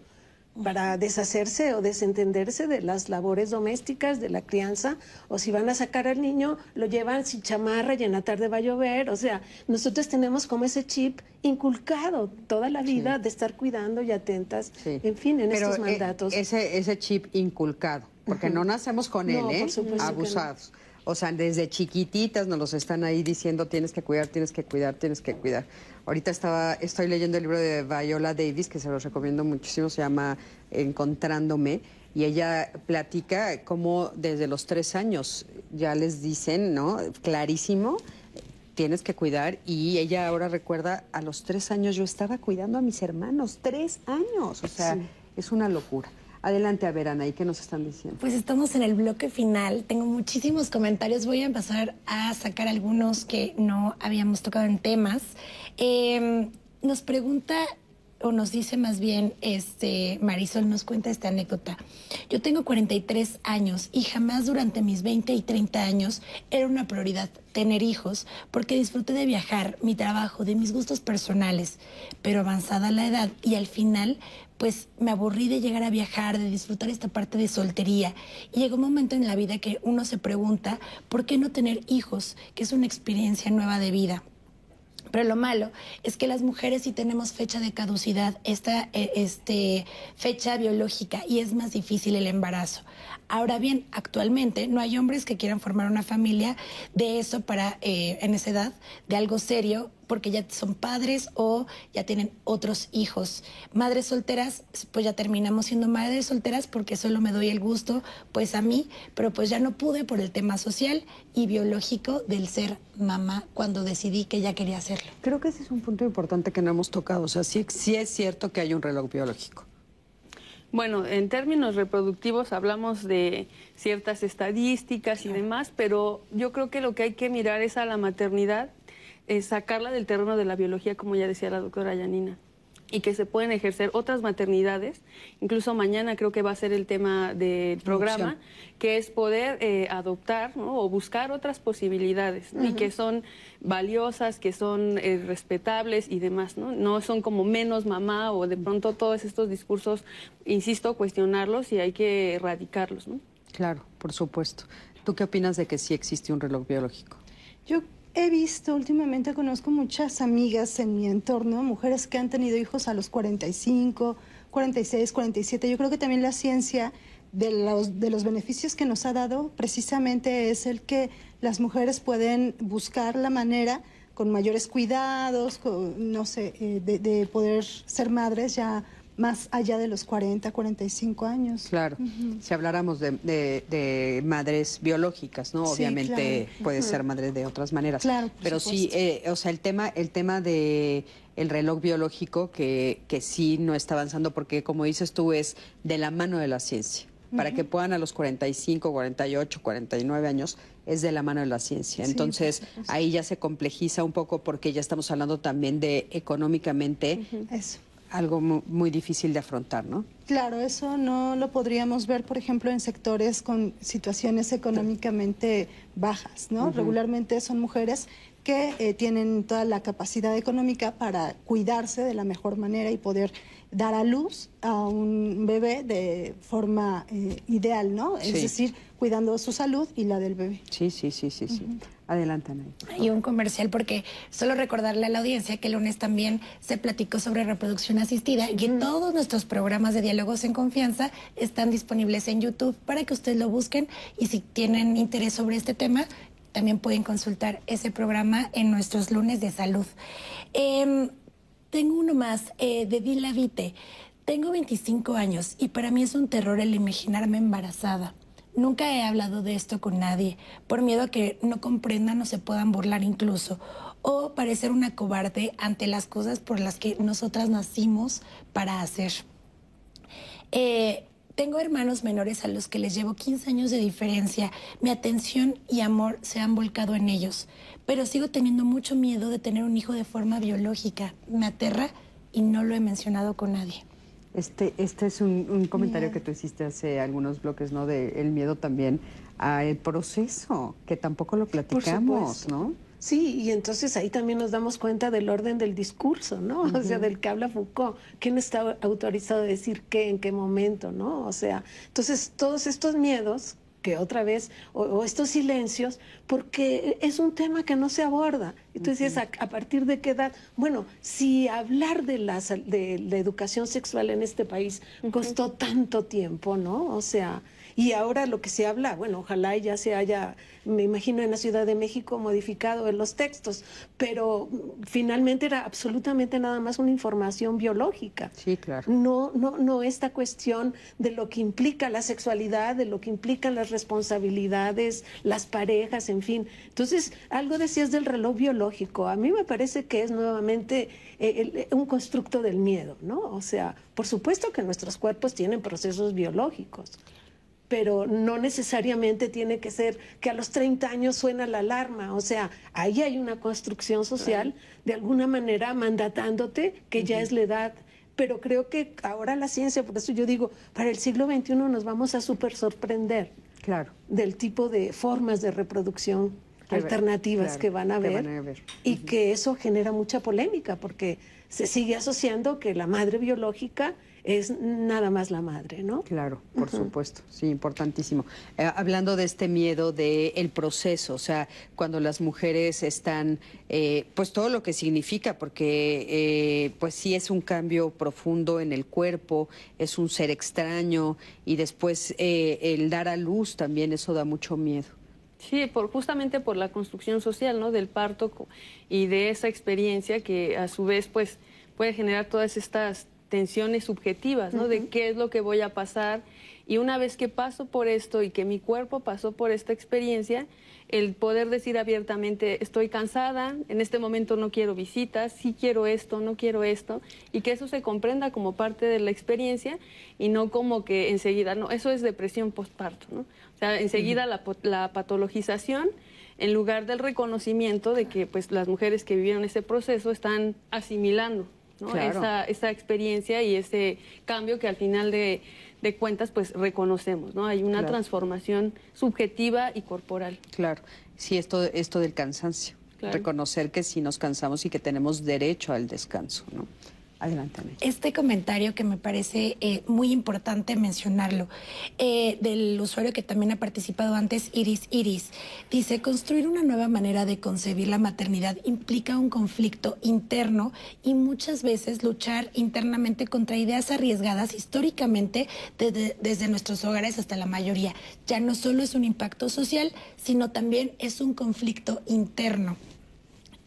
para deshacerse o desentenderse de las labores domésticas, de la crianza, o si van a sacar al niño, lo llevan sin chamarra y en la tarde va a llover. O sea, nosotros tenemos como ese chip inculcado toda la vida de estar cuidando y atentas, en fin, en estos eh, mandatos. ese, ese chip inculcado, porque no nacemos con él, ¿eh? Abusados. O sea, desde chiquititas nos los están ahí diciendo tienes que cuidar, tienes que cuidar, tienes que cuidar. Ahorita estaba, estoy leyendo el libro de Viola Davis, que se los recomiendo muchísimo, se llama Encontrándome, y ella platica cómo desde los tres años ya les dicen, ¿no? Clarísimo, tienes que cuidar, y ella ahora recuerda, a los tres años yo estaba cuidando a mis hermanos, tres años, o sea, es una locura. Adelante, a ver, ¿y qué nos están diciendo? Pues estamos en el bloque final. Tengo muchísimos comentarios. Voy a empezar a sacar algunos que no habíamos tocado en temas. Em, nos pregunta o nos dice más bien, este, Marisol nos cuenta esta anécdota. Yo tengo 43 años y jamás durante mis 20 y 30 años era una prioridad tener hijos porque disfruté de viajar, mi trabajo, de mis gustos personales, pero avanzada la edad y al final pues me aburrí de llegar a viajar, de disfrutar esta parte de soltería. Y llegó un momento en la vida que uno se pregunta, ¿por qué no tener hijos? Que es una experiencia nueva de vida. Pero lo malo es que las mujeres sí tenemos fecha de caducidad, esta eh, este, fecha biológica, y es más difícil el embarazo. Ahora bien, actualmente no hay hombres que quieran formar una familia de eso para, eh, en esa edad, de algo serio, porque ya son padres o ya tienen otros hijos. Madres solteras, pues ya terminamos siendo madres solteras porque solo me doy el gusto, pues a mí, pero pues ya no pude por el tema social y biológico del ser mamá cuando decidí que ya quería hacerlo. Creo que ese es un punto importante que no hemos tocado. O sea, sí, sí es cierto que hay un reloj biológico. Bueno, en términos reproductivos hablamos de ciertas estadísticas y demás, pero yo creo que lo que hay que mirar es a la maternidad, es sacarla del terreno de la biología, como ya decía la doctora Yanina y que se pueden ejercer otras maternidades. Incluso mañana creo que va a ser el tema del programa, que es poder eh, adoptar o buscar otras posibilidades y que son valiosas, que son eh, respetables y demás. ¿no? no son como menos mamá o de pronto todos estos discursos, insisto, cuestionarlos y hay que erradicarlos. ¿no? Claro, por supuesto. ¿Tú qué opinas de que sí existe un reloj biológico? Yo he visto últimamente, conozco muchas amigas en mi entorno, mujeres que han tenido hijos a los 45, 46, 47. Yo creo que también la ciencia de los, de los beneficios que nos ha dado precisamente es el que las mujeres pueden buscar la manera con mayores cuidados, no sé, eh, de poder ser madres ya más allá de los 40, 45 años. Claro, si habláramos de, madres biológicas, ¿no? Obviamente puede ser madre de otras maneras. Claro, pero sí, eh, o sea, el tema, el tema de el reloj biológico que, que sí no está avanzando porque, como dices tú, es de la mano de la ciencia. Para que puedan a los 45, 48, 49 años, es de la mano de la ciencia. Entonces, ahí ya se complejiza un poco porque ya estamos hablando también de económicamente. Algo muy, difícil de afrontar, ¿no? Claro, eso no lo podríamos ver, por ejemplo, en sectores con situaciones económicamente bajas, ¿no? Regularmente son mujeres que eh, tienen toda la capacidad económica para cuidarse de la mejor manera y poder dar a luz a un bebé de forma eh, ideal, ¿no? Es decir, cuidando su salud y la del bebé. Sí, sí, sí, sí, sí. Adelante, Y un comercial, porque solo recordarle a la audiencia que el lunes también se platicó sobre reproducción asistida y en todos nuestros programas de diálogos en confianza están disponibles en YouTube para que ustedes lo busquen y si tienen interés sobre este tema, también pueden consultar ese programa en nuestros lunes de salud. Em, tengo uno más, eh, de Dila Vite. Tengo 25 años y para mí es un terror el imaginarme embarazada. Nunca he hablado de esto con nadie, por miedo a que no comprendan o se puedan burlar incluso, o parecer una cobarde ante las cosas por las que nosotras nacimos para hacer. Eh, tengo hermanos menores a los que les llevo 15 años de diferencia. Mi atención y amor se han volcado en ellos, pero sigo teniendo mucho miedo de tener un hijo de forma biológica. Me aterra y no lo he mencionado con nadie. Este, este es un, comentario que tú hiciste hace algunos bloques, ¿no? De el miedo también al proceso, que tampoco lo platicamos, ¿no? Sí, y entonces ahí también nos damos cuenta del orden del discurso, ¿no? O sea, del que habla Foucault. ¿Quién está autorizado a decir qué, en qué momento, ¿no? O sea, entonces todos estos miedos que otra vez, o, estos silencios, porque es un tema que no se aborda. Entonces, ¿a, ¿a, partir de qué edad? Bueno, si hablar de la, de la educación sexual en este país costó tanto tiempo, ¿no? O sea, y ahora lo que se habla, bueno, ojalá ya se haya, me imagino en la Ciudad de México, modificado en los textos, pero finalmente era absolutamente nada más una información biológica. Sí, claro. No, no, no esta cuestión de lo que implica la sexualidad, de lo que implican las responsabilidades, las parejas, en fin. Entonces, algo decías del reloj biológico. A mí me parece que es nuevamente eh, un constructo del miedo, ¿no? O sea, por supuesto que nuestros cuerpos tienen procesos biológicos pero no necesariamente tiene que ser que a los 30 años suena la alarma. O sea, ahí hay una construcción social de alguna manera mandatándote que ya es la edad. Pero creo que ahora la ciencia, por eso yo digo, para el siglo XXI nos vamos a súper sorprender claro. del tipo de formas de reproducción alternativas que, van a ver, y que eso genera mucha polémica porque se sigue asociando que la madre biológica es nada más la madre, ¿no? Claro, por supuesto, sí, importantísimo. Eh, hablando de este miedo del el proceso, o sea, cuando las mujeres están, eh, pues todo lo que significa, porque eh, pues sí es un cambio profundo en el cuerpo, es un ser extraño y después el dar a luz también, eso da mucho miedo. Sí, por, justamente por la construcción social, ¿no? Del parto y de esa experiencia que a su vez, pues, puede generar todas estas tensiones subjetivas, ¿no? De qué es lo que voy a pasar. Y una vez que paso por esto y que mi cuerpo pasó por esta experiencia, el poder decir abiertamente, estoy cansada, en este momento no quiero visitas, sí quiero esto, no quiero esto, y que eso se comprenda como parte de la experiencia y no como que enseguida, no, eso es depresión postparto, ¿no? O sea, enseguida la, la patologización en lugar del reconocimiento de que pues las mujeres que vivieron ese proceso están asimilando esa, experiencia y ese cambio que al final de, cuentas pues reconocemos, ¿no? Hay una transformación subjetiva y corporal. Claro, sí, esto, esto del cansancio. Reconocer que sí nos cansamos y que tenemos derecho al descanso, ¿no? Adelante. Este comentario que me parece eh, muy importante mencionarlo, eh, del usuario que también ha participado antes, Iris Iris, dice, construir una nueva manera de concebir la maternidad implica un conflicto interno y muchas veces luchar internamente contra ideas arriesgadas históricamente desde nuestros hogares hasta la mayoría. Ya no solo es un impacto social, sino también es un conflicto interno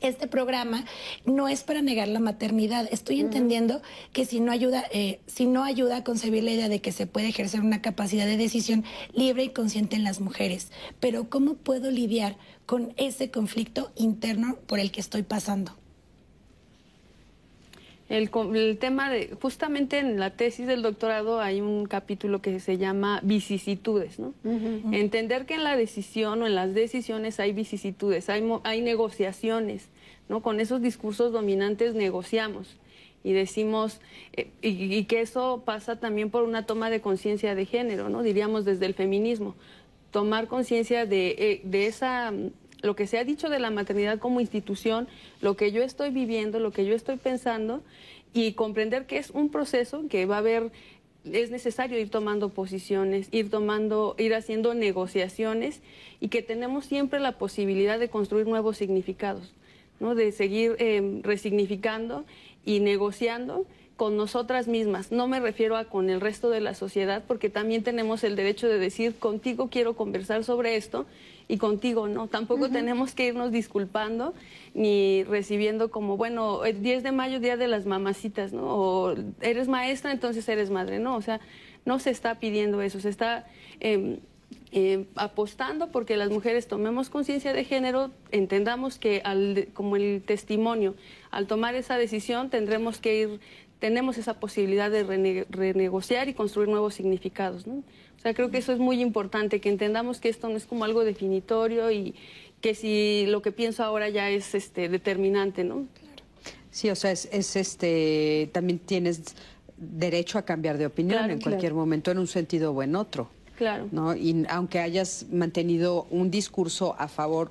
este programa no es para negar la maternidad. Estoy entendiendo que si no ayuda, eh, si no ayuda a concebir la idea de que se puede ejercer una capacidad de decisión libre y consciente en las mujeres. Pero ¿cómo puedo lidiar con ese conflicto interno por el que estoy pasando? El, tema de, justamente en la tesis del doctorado hay un capítulo que se llama vicisitudes, ¿no? Entender que en la decisión o en las decisiones hay vicisitudes, hay, hay negociaciones, ¿no? Con esos discursos dominantes negociamos y decimos, eh, y, que eso pasa también por una toma de conciencia de género, ¿no? Diríamos desde el feminismo, tomar conciencia de, eh, de esa lo que se ha dicho de la maternidad como institución, lo que yo estoy viviendo, lo que yo estoy pensando y comprender que es un proceso que va a haber es necesario ir tomando posiciones, ir tomando, ir haciendo negociaciones y que tenemos siempre la posibilidad de construir nuevos significados, ¿no? de seguir em, resignificando y negociando con nosotras mismas. No me refiero a con el resto de la sociedad, porque también tenemos el derecho de decir, contigo quiero conversar sobre esto y contigo no. Tampoco tenemos que irnos disculpando ni recibiendo como, bueno, el 10 de mayo, Día de las Mamacitas, ¿no? O eres maestra, entonces eres madre. No, o sea, no se está pidiendo eso, se está... Eh, apostando porque las mujeres tomemos conciencia de género, entendamos que al, como el testimonio, al tomar esa decisión tendremos que ir, tenemos esa posibilidad de renegociar y construir nuevos significados. ¿no? O sea, creo que eso es muy importante, que entendamos que esto no es como algo definitorio y que si lo que pienso ahora ya es este, determinante, ¿no? Sí, o sea, es, este, también tienes derecho a cambiar de opinión en cualquier momento, en un sentido o en otro. Claro. ¿no? Y aunque hayas mantenido un discurso a favor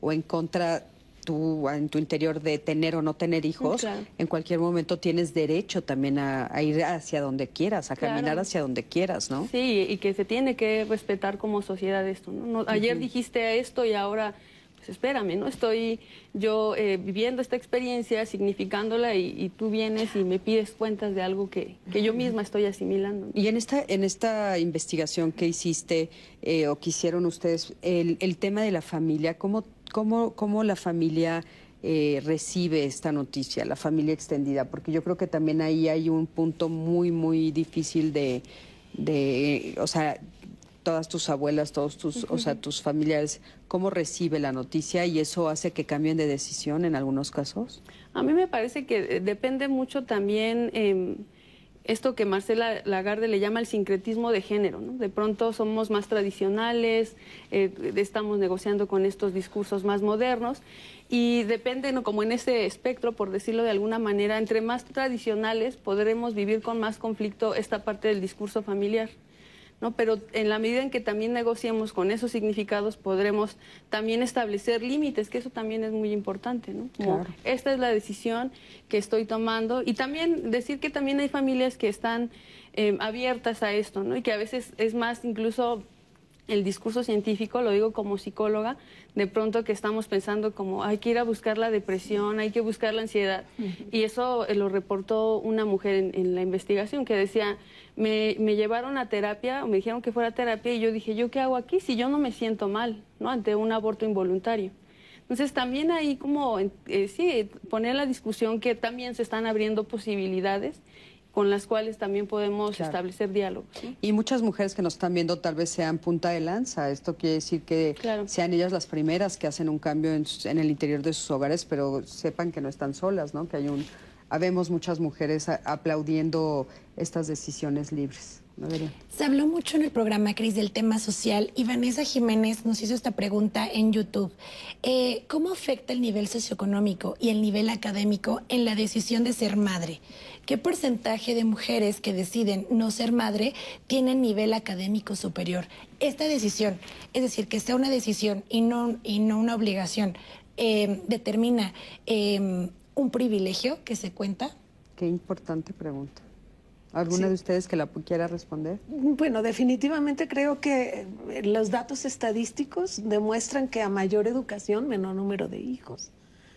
o en contra tú en tu interior de tener o no tener hijos, en cualquier momento tienes derecho también a, ir hacia donde quieras, a caminar hacia donde quieras, ¿no? Sí, y que se tiene que respetar como sociedad esto, ¿no? ayer dijiste esto y ahora pues espérame, ¿no? Estoy yo eh, viviendo esta experiencia, significándola y, tú vienes y me pides cuentas de algo que, que, yo misma estoy asimilando. Y en esta, en esta investigación que hiciste eh, o que hicieron ustedes, el, el, tema de la familia, ¿cómo, cómo, cómo la familia... Eh, recibe esta noticia, la familia extendida, porque yo creo que también ahí hay un punto muy, muy difícil de, de o sea, todas tus abuelas, todos tus, o sea, tus familiares, cómo recibe la noticia y eso hace que cambien de decisión en algunos casos? A mí me parece que eh, depende mucho también eh, esto que Marcela Lagarde le llama el sincretismo de género. ¿no? De pronto somos más tradicionales, eh, estamos negociando con estos discursos más modernos y depende, ¿no? como en ese espectro, por decirlo de alguna manera, entre más tradicionales podremos vivir con más conflicto esta parte del discurso familiar. ¿No? Pero en la medida en que también negociemos con esos significados, podremos también establecer límites, que eso también es muy importante, ¿no? esta es la decisión que estoy tomando y también decir que también hay familias que están eh, abiertas a esto, ¿no? Y que a veces es más incluso el discurso científico, lo digo como psicóloga, de pronto que estamos pensando como hay que ir a buscar la depresión, hay que buscar la ansiedad. Y eso eh, lo reportó una mujer en, la investigación que decía, me, llevaron a terapia, me dijeron que fuera a terapia y yo dije, ¿yo qué hago aquí si yo no me siento mal ¿no? ante un aborto involuntario? Entonces también ahí como, eh, sí, poner la discusión que también se están abriendo posibilidades con las cuales también podemos establecer diálogos. Y muchas mujeres que nos están viendo tal vez sean punta de lanza. Esto quiere decir que sean ellas las primeras que hacen un cambio en, en, el interior de sus hogares, pero sepan que no están solas, ¿no? Que hay un, habemos muchas mujeres aplaudiendo estas decisiones libres. Se habló mucho en el programa, Cris, del tema social y Vanessa Jiménez nos hizo esta pregunta en YouTube. Eh, ¿Cómo afecta el nivel socioeconómico y el nivel académico en la decisión de ser madre? ¿Qué porcentaje de mujeres que deciden no ser madre tienen nivel académico superior? Esta decisión, es decir, que sea una decisión y no, y no una obligación, eh, determina eh, un privilegio que se cuenta. Qué importante pregunta. ¿Alguna de ustedes que la quiera responder? Bueno, definitivamente creo que los datos estadísticos demuestran que a mayor educación, menor número de hijos.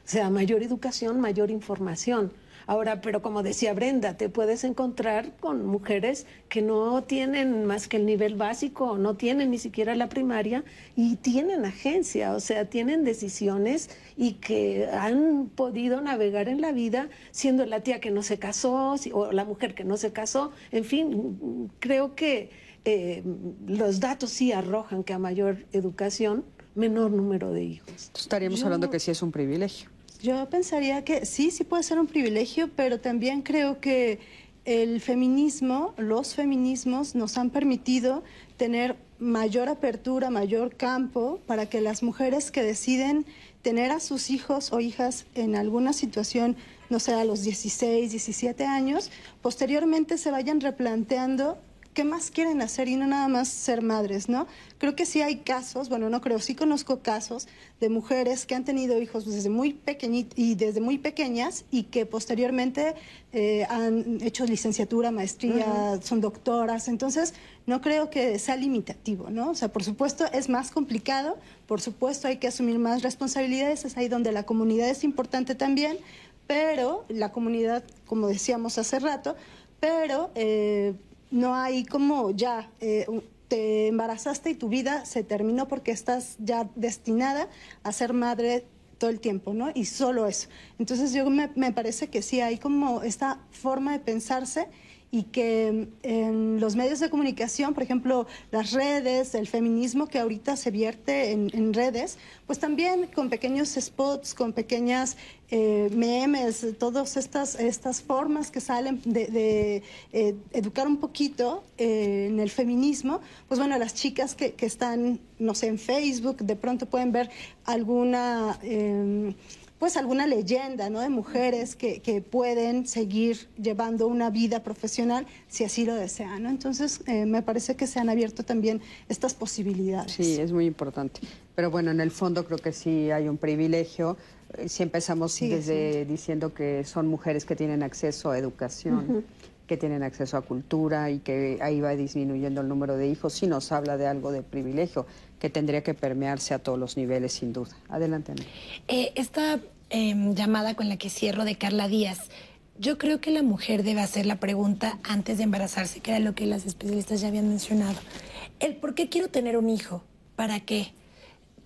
O sea, a mayor educación, mayor información. Ahora, pero como decía Brenda, te puedes encontrar con mujeres que no tienen más que el nivel básico, no tienen ni siquiera la primaria y tienen agencia, o sea, tienen decisiones y que han podido navegar en la vida siendo la tía que no se casó o la mujer que no se casó. En fin, creo que eh, los datos sí arrojan que a mayor educación, menor número de hijos. Estaríamos hablando que sí es un privilegio. Yo pensaría que sí, sí puede ser un privilegio, pero también creo que el feminismo, los feminismos nos han permitido tener mayor apertura, mayor campo para que las mujeres que deciden tener a sus hijos o hijas en alguna situación, no sé, a los 16, 17 años, posteriormente se vayan replanteando qué más quieren hacer y no nada más ser madres, ¿no? Creo que sí hay casos, bueno, no creo, sí conozco casos de mujeres que han tenido hijos desde muy pequeñitos y desde muy pequeñas y que posteriormente eh, han hecho licenciatura, maestría, son doctoras, entonces no creo que sea limitativo, ¿no? O sea, por supuesto es más complicado, por supuesto hay que asumir más responsabilidades, es ahí donde la comunidad es importante también, pero la comunidad, como decíamos hace rato, pero eh, no hay como ya... Eh, te embarazaste y tu vida se terminó porque estás ya destinada a ser madre todo el tiempo, ¿no? Y solo eso. Entonces yo me, me parece que sí hay como esta forma de pensarse y que en los medios de comunicación, por ejemplo, las redes, el feminismo que ahorita se vierte en, redes, pues también con pequeños spots, con pequeñas eh, memes, todas estas, estas formas que salen de, eh, educar un poquito eh, en el feminismo, pues bueno, las chicas que, que, están, no sé, en Facebook, de pronto pueden ver alguna em, pues alguna leyenda ¿no? de mujeres que, que, pueden seguir llevando una vida profesional si así lo desean. ¿no? Entonces, eh, me parece que se han abierto también estas posibilidades. Sí, es muy importante. Pero bueno, en el fondo creo que sí hay un privilegio. Eh, si empezamos desde diciendo que son mujeres que tienen acceso a educación. que tienen acceso a cultura y que ahí va disminuyendo el número de hijos, sí nos habla de algo de privilegio que tendría que permearse a todos los niveles, sin duda. Adelante, Ana. Eh, esta em, llamada con la que cierro de Carla Díaz, yo creo que la mujer debe hacer la pregunta antes de embarazarse, que era lo que las especialistas ya habían mencionado. El por qué quiero tener un hijo, para qué.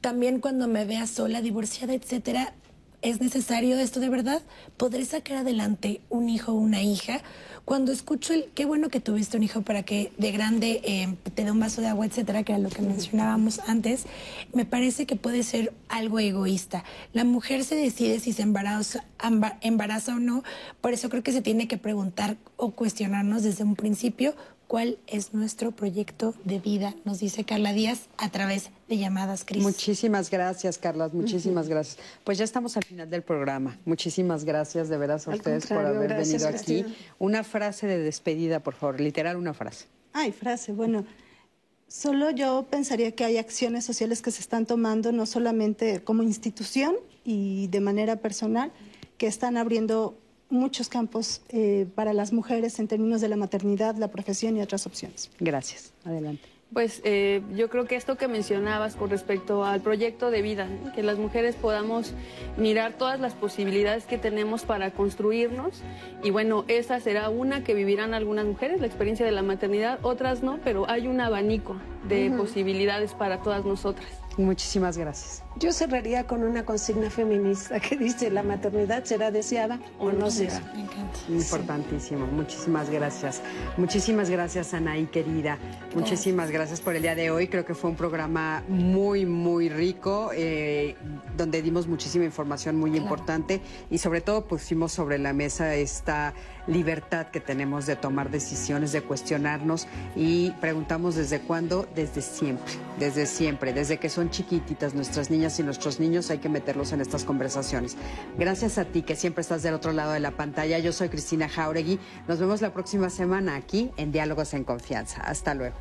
También cuando me vea sola, divorciada, etcétera, ¿es necesario esto de verdad? ¿Podré sacar adelante un hijo o una hija? Cuando escucho el qué bueno que tuviste un hijo para que de grande eh, te dé un vaso de agua, etcétera, que era lo que mencionábamos antes, me parece que puede ser algo egoísta. La mujer se decide si se embaraza, embaraza o no, por eso creo que se tiene que preguntar o cuestionarnos desde un principio cuál es nuestro proyecto de vida, nos dice Carla Díaz a través de llamadas, Cris. Muchísimas gracias, Carla, muchísimas gracias. Pues ya estamos al final del programa. Muchísimas gracias de veras a ustedes por haber venido aquí. Una frase de despedida, por favor, literal una frase. Ay, frase, bueno. Solo yo pensaría que hay acciones sociales que se están tomando no solamente como institución y de manera personal, que están abriendo muchos campos eh, para las mujeres en términos de la maternidad, la profesión y otras opciones. Gracias. Adelante. Pues eh, yo creo que esto que mencionabas con respecto al proyecto de vida, que las mujeres podamos mirar todas las posibilidades que tenemos para construirnos y bueno, esa será una que vivirán algunas mujeres, la experiencia de la maternidad, otras no, pero hay un abanico de posibilidades para todas nosotras. Muchísimas gracias. Yo cerraría con una consigna feminista que dice la maternidad será deseada o no será. Me encanta. Importantísimo. Muchísimas gracias. Muchísimas gracias, Anaí, querida. Muchísimas gracias por el día de hoy. Creo que fue un programa muy, muy rico, eh, donde dimos muchísima información muy importante y sobre todo pusimos sobre la mesa esta libertad que tenemos de tomar decisiones, de cuestionarnos y preguntamos desde cuándo, desde siempre, desde siempre, desde que son chiquititas nuestras y nuestros niños hay que meterlos en estas conversaciones. Gracias a ti que siempre estás del otro lado de la pantalla. Yo soy Cristina Jauregui. Nos vemos la próxima semana aquí en Diálogos en Confianza. Hasta luego.